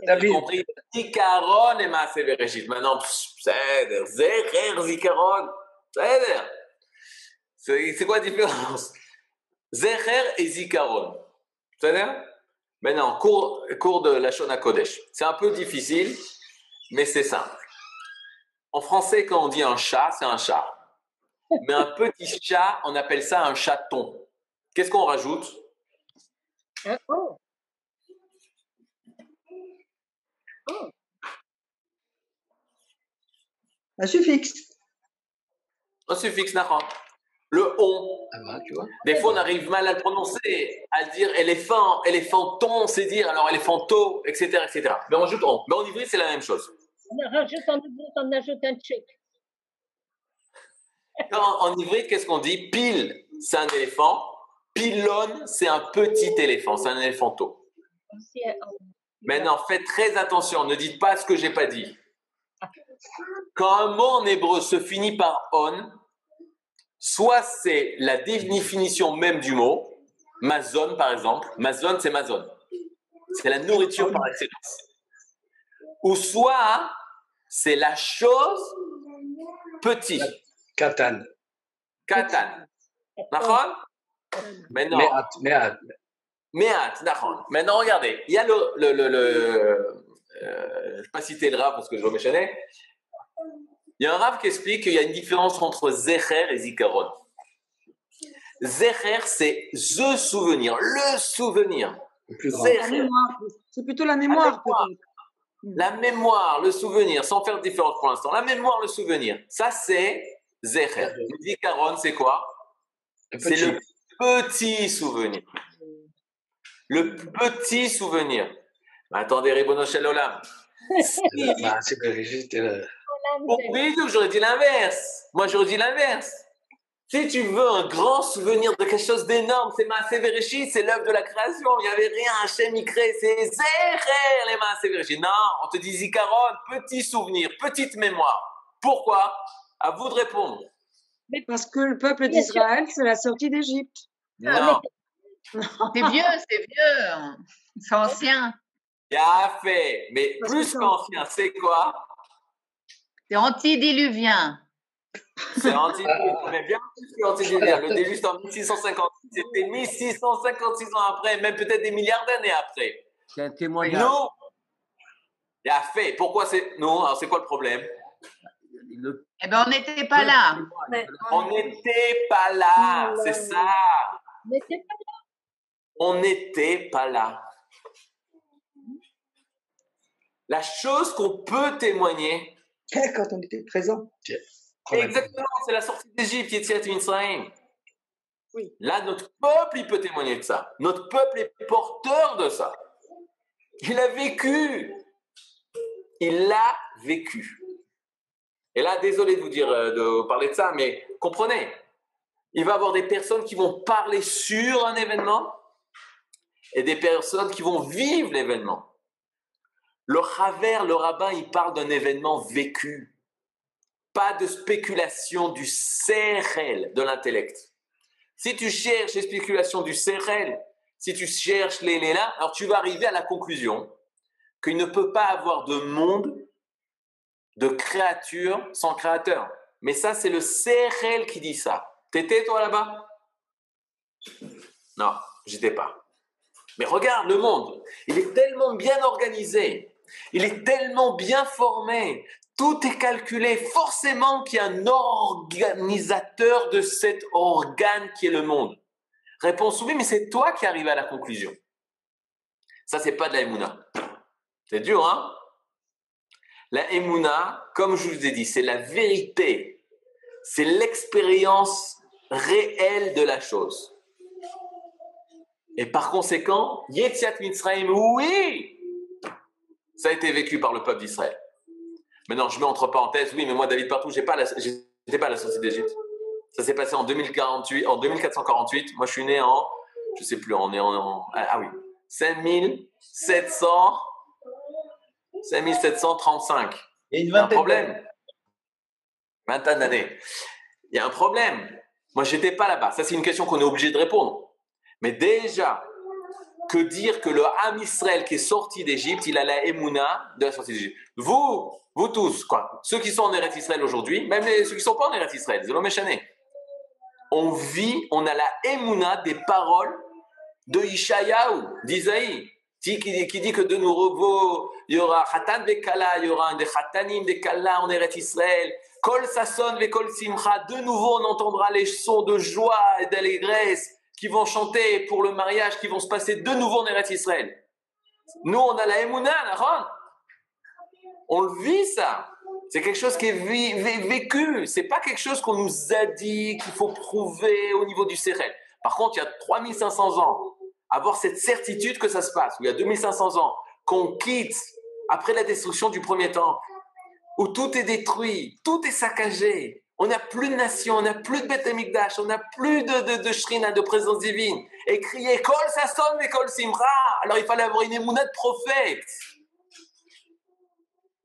Speaker 9: David.
Speaker 1: compris. Zikaron et maasses Bereshit. Maintenant, Seder, Zecher, Zikaron. Seder. C'est quoi la différence? Zecher et Zikaron. Seder? Maintenant, cours, cours de la Shona Kodesh. C'est un peu difficile, mais c'est simple. En français, quand on dit un chat, c'est un chat. Mais un petit chat, on appelle ça un chaton. Qu'est-ce qu'on rajoute?
Speaker 6: Oh.
Speaker 4: Un suffixe.
Speaker 1: Un suffixe nahon. Le on.
Speaker 9: ah bah, tu vois.
Speaker 1: Des fois, on arrive mal à le prononcer, à dire éléphant, éléphanton, c'est dire, alors éléphanto, etc., etc. Mais on ajoute on. Mais en ivri, c'est la même chose.
Speaker 6: On rajoute en on ajoute un.
Speaker 1: Quand, en ivri, qu'est-ce qu'on dit? Pile, c'est un éléphant. Pylone, c'est un petit éléphant, c'est un éléphanto. Maintenant, faites très attention, ne dites pas ce que j'ai pas dit. Quand un mot en hébreu se finit par on, soit c'est la définition même du mot, mazon par exemple, mazon c'est mazon, c'est la nourriture par excellence. Ou soit c'est la chose petit,
Speaker 9: Katan.
Speaker 1: katan. D'accord? Maintenant,
Speaker 9: Mais att, mais att.
Speaker 1: Mehat, d'accord. Maintenant, regardez, il y a le. le, le, le- euh, je ne vais pas citer le Rav parce que je vais m'échaîner. Il y a un Rav qui explique qu'il y a une différence entre Zecher et Zikaron. Zecher, c'est the souvenir, le souvenir.
Speaker 9: Le.
Speaker 4: C'est plutôt la mémoire.
Speaker 1: La mémoire, le souvenir, sans faire de différence pour l'instant. La mémoire, le souvenir, ça c'est Zecher. Zikaron, c'est quoi? C'est le petit souvenir. Le petit souvenir. Mais attendez, Ribono Olam.
Speaker 9: Bah, c'est que j'étais là.
Speaker 1: Oui, donc j'aurais dit l'inverse. Moi, j'aurais dit l'inverse. Si tu veux un grand souvenir de quelque chose d'énorme, c'est Maaseh Bereshit, c'est l'œuvre de la création. Il n'y avait rien, Hachem y crée, c'est Zecher les Bereshit. Non, on te dit Zikaron, petit souvenir, petite mémoire. Pourquoi? À vous de répondre.
Speaker 4: Parce que le peuple
Speaker 6: Bien
Speaker 4: d'Israël, c'est la sortie d'Égypte.
Speaker 1: Non.
Speaker 5: C'est vieux, c'est vieux. C'est ancien.
Speaker 1: Il a fait. Mais plus qu'ancien, c'est quoi?
Speaker 5: C'est antédiluvien.
Speaker 1: C'est bien plus que. Le déluge en 1656, c'était 1656 ans après, même peut-être des milliards d'années après.
Speaker 10: C'est un témoignage.
Speaker 1: Nous, il a fait. Pourquoi c'est. Non, alors c'est quoi le problème?
Speaker 10: Le-
Speaker 5: Eh ben, on n'était pas là.
Speaker 1: On n'était pas là, c'est ça.
Speaker 6: N'était pas
Speaker 1: On n'était pas là. La chose qu'on peut témoigner,
Speaker 9: Quand on était présent.
Speaker 1: Exactement, c'est la sortie d'Égypte, Yetziat Mitzrayim.
Speaker 4: Oui.
Speaker 1: Là, notre peuple, il peut témoigner de ça. Notre peuple est porteur de ça. Il a vécu. Il l'a vécu. Et là, désolé de vous dire, euh, de vous parler de ça, mais comprenez, il va y avoir des personnes qui vont parler sur un événement et des personnes qui vont vivre l'événement. Le Haver, le rabbin, il parle d'un événement vécu, pas de spéculation du CRL, de l'intellect. Si tu cherches les spéculations du CRL, si tu cherches les, les alors tu vas arriver à la conclusion qu'il ne peut pas avoir de monde, de créature sans créateur. Mais ça, c'est le CRL qui dit ça. T'étais toi là-bas? Non, j'étais pas. Mais regarde le monde, il est tellement bien organisé, il est tellement bien formé, tout est calculé. Forcément qu'il y a un organisateur de cet organe qui est le monde. Réponse oui, mais c'est toi qui arrives à la conclusion. Ça, c'est pas de la Emouna. C'est dur, hein? La Emouna, comme je vous ai dit, c'est la vérité. C'est l'expérience réelle de la chose. Et par conséquent, Yetziat Mitzrayim, oui, ça a été vécu par le peuple d'Israël. Maintenant, je mets entre parenthèses, oui, mais moi, David Partout, la, j'étais pas à la sortie d'Égypte. Ça s'est passé en 2048, en 2448. Moi, je suis né en, je sais plus, on est en, en- ah oui, 5700, 5735.
Speaker 2: Il y a
Speaker 1: un problème. Vingtaine d'années. Il y a un problème. Moi, j'étais pas là-bas. Ça, c'est une question qu'on est obligé de répondre. Mais déjà, que dire que le Ham Israël qui est sorti d'Égypte, il a la Emouna de la sortie d'Égypte. Vous, vous tous, quoi, ceux qui sont en Eretz Israël aujourd'hui, même ceux qui sont pas en Eretz Israël, c'est l'homme échané. On vit, on a la Emouna des paroles de Ishayahu, d'Isaïe, qui, dit que de nouveau, il y aura Khatan Bekala, il y aura un des Khatanim des Kala en Eretz Israël, Kol Sasson Kol Simcha, de nouveau on entendra les sons de joie et d'allégresse qui vont chanter pour le mariage, qui vont se passer de nouveau en Eretz Israël. Nous, on a la Emouna, Nahon. On le vit, ça. C'est quelque chose qui est vécu. C'est pas quelque chose qu'on nous a dit qu'il faut prouver au niveau du CRL. Par contre, il y a 3500 ans, avoir cette certitude que ça se passe, où il y a 2500 ans, qu'on quitte après la destruction du premier temple, où tout est détruit, tout est saccagé. On n'a plus de nation, on n'a plus de Beth Amikdash, on n'a plus de, de, de shrina, de présence divine. Et crier Kol Sasson Kol Simra. Alors il fallait avoir une émouna de prophète.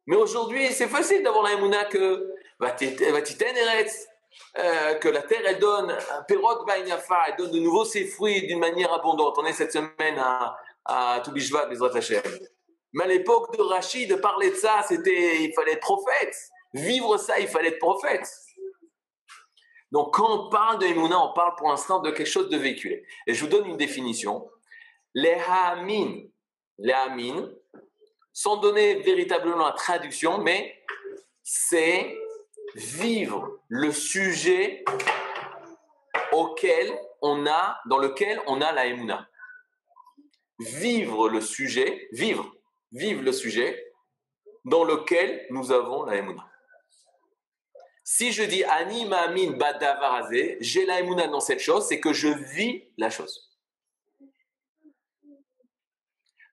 Speaker 1: Mais aujourd'hui, c'est facile d'avoir la émouna que Vatiten Eretz, euh, que la terre elle donne un Perot elle donne de nouveau ses fruits d'une manière abondante. On est cette semaine à, à Toubishvat, Bezrat Hashem. Mais à l'époque de Rachid, de parler de ça, c'était, il fallait être prophète. Vivre ça, il fallait être prophète. Donc, quand on parle de Emouna, on parle pour l'instant de quelque chose de véhiculé. Et je vous donne une définition. Les Ha'amin, les sans donner véritablement la traduction, mais c'est vivre le sujet auquel on a, dans lequel on a la Emouna. Vivre le sujet, vivre, vivre le sujet dans lequel nous avons la Emouna. Si je dis Ani Ma'amin Badavarazé, j'ai la Emouna dans cette chose, c'est que je vis la chose.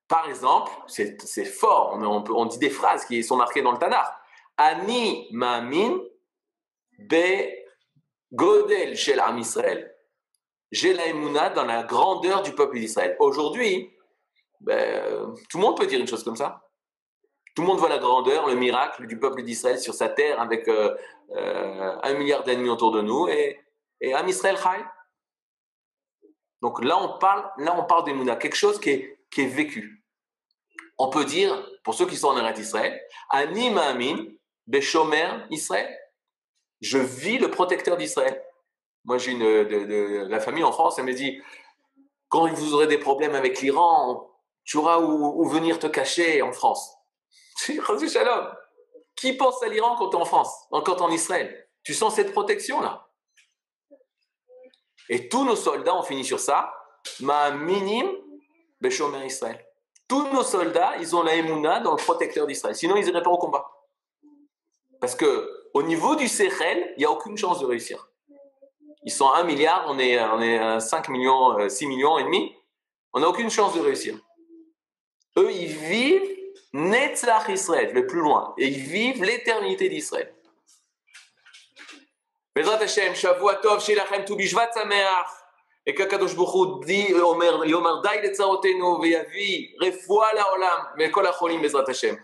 Speaker 1: Par exemple, c'est fort, on, on dit des phrases qui sont marquées dans le Tanakh. Ani Ma'amin Be Godel Shel Am. J'ai la Emouna dans la grandeur du peuple d'Israël. Aujourd'hui, ben, tout le monde peut dire une chose comme ça. Tout le monde voit la grandeur, le miracle du peuple d'Israël sur sa terre avec euh, euh, un milliard d'ennemis autour de nous et, et Am Israël Chai. Donc là, on parle, là, on parle quelque chose qui est, qui est vécu. on peut dire, pour ceux qui sont en Eretz Israël, Ani Ma'amin Beshomer Israël. Je vis le protecteur d'Israël. Moi, j'ai une de, la famille en France, elle me dit quand vous aurez des problèmes avec l'Iran, tu auras où venir te cacher en France. Shalom. Qui pense à l'Iran quand tu es en France, quand tu es en Israël? Tu sens cette protection-là? Et tous nos soldats, on finit sur ça, ma minim Beshomer Israël. Tous nos soldats, ils ont la émouna dans le protecteur d'Israël. Sinon, ils n'iraient pas au combat. Parce que au niveau du Sechel, il n'y a aucune chance de réussir. Ils sont 1 milliard, on est, on est à 5 millions, euh, 6 millions et demi. On n'a aucune chance de réussir. Eux, ils vivent Netzach Israël, je vais plus loin. Et ils vivent l'éternité d'Israël. בעזרת השם, שבוע טוב, שיהיה לכם ט"ו בשבט שמח, וכקדוש ברוך הוא יאמר די לצרותינו ויביא רפואה לעולם ולכל החולים בעזרת השם.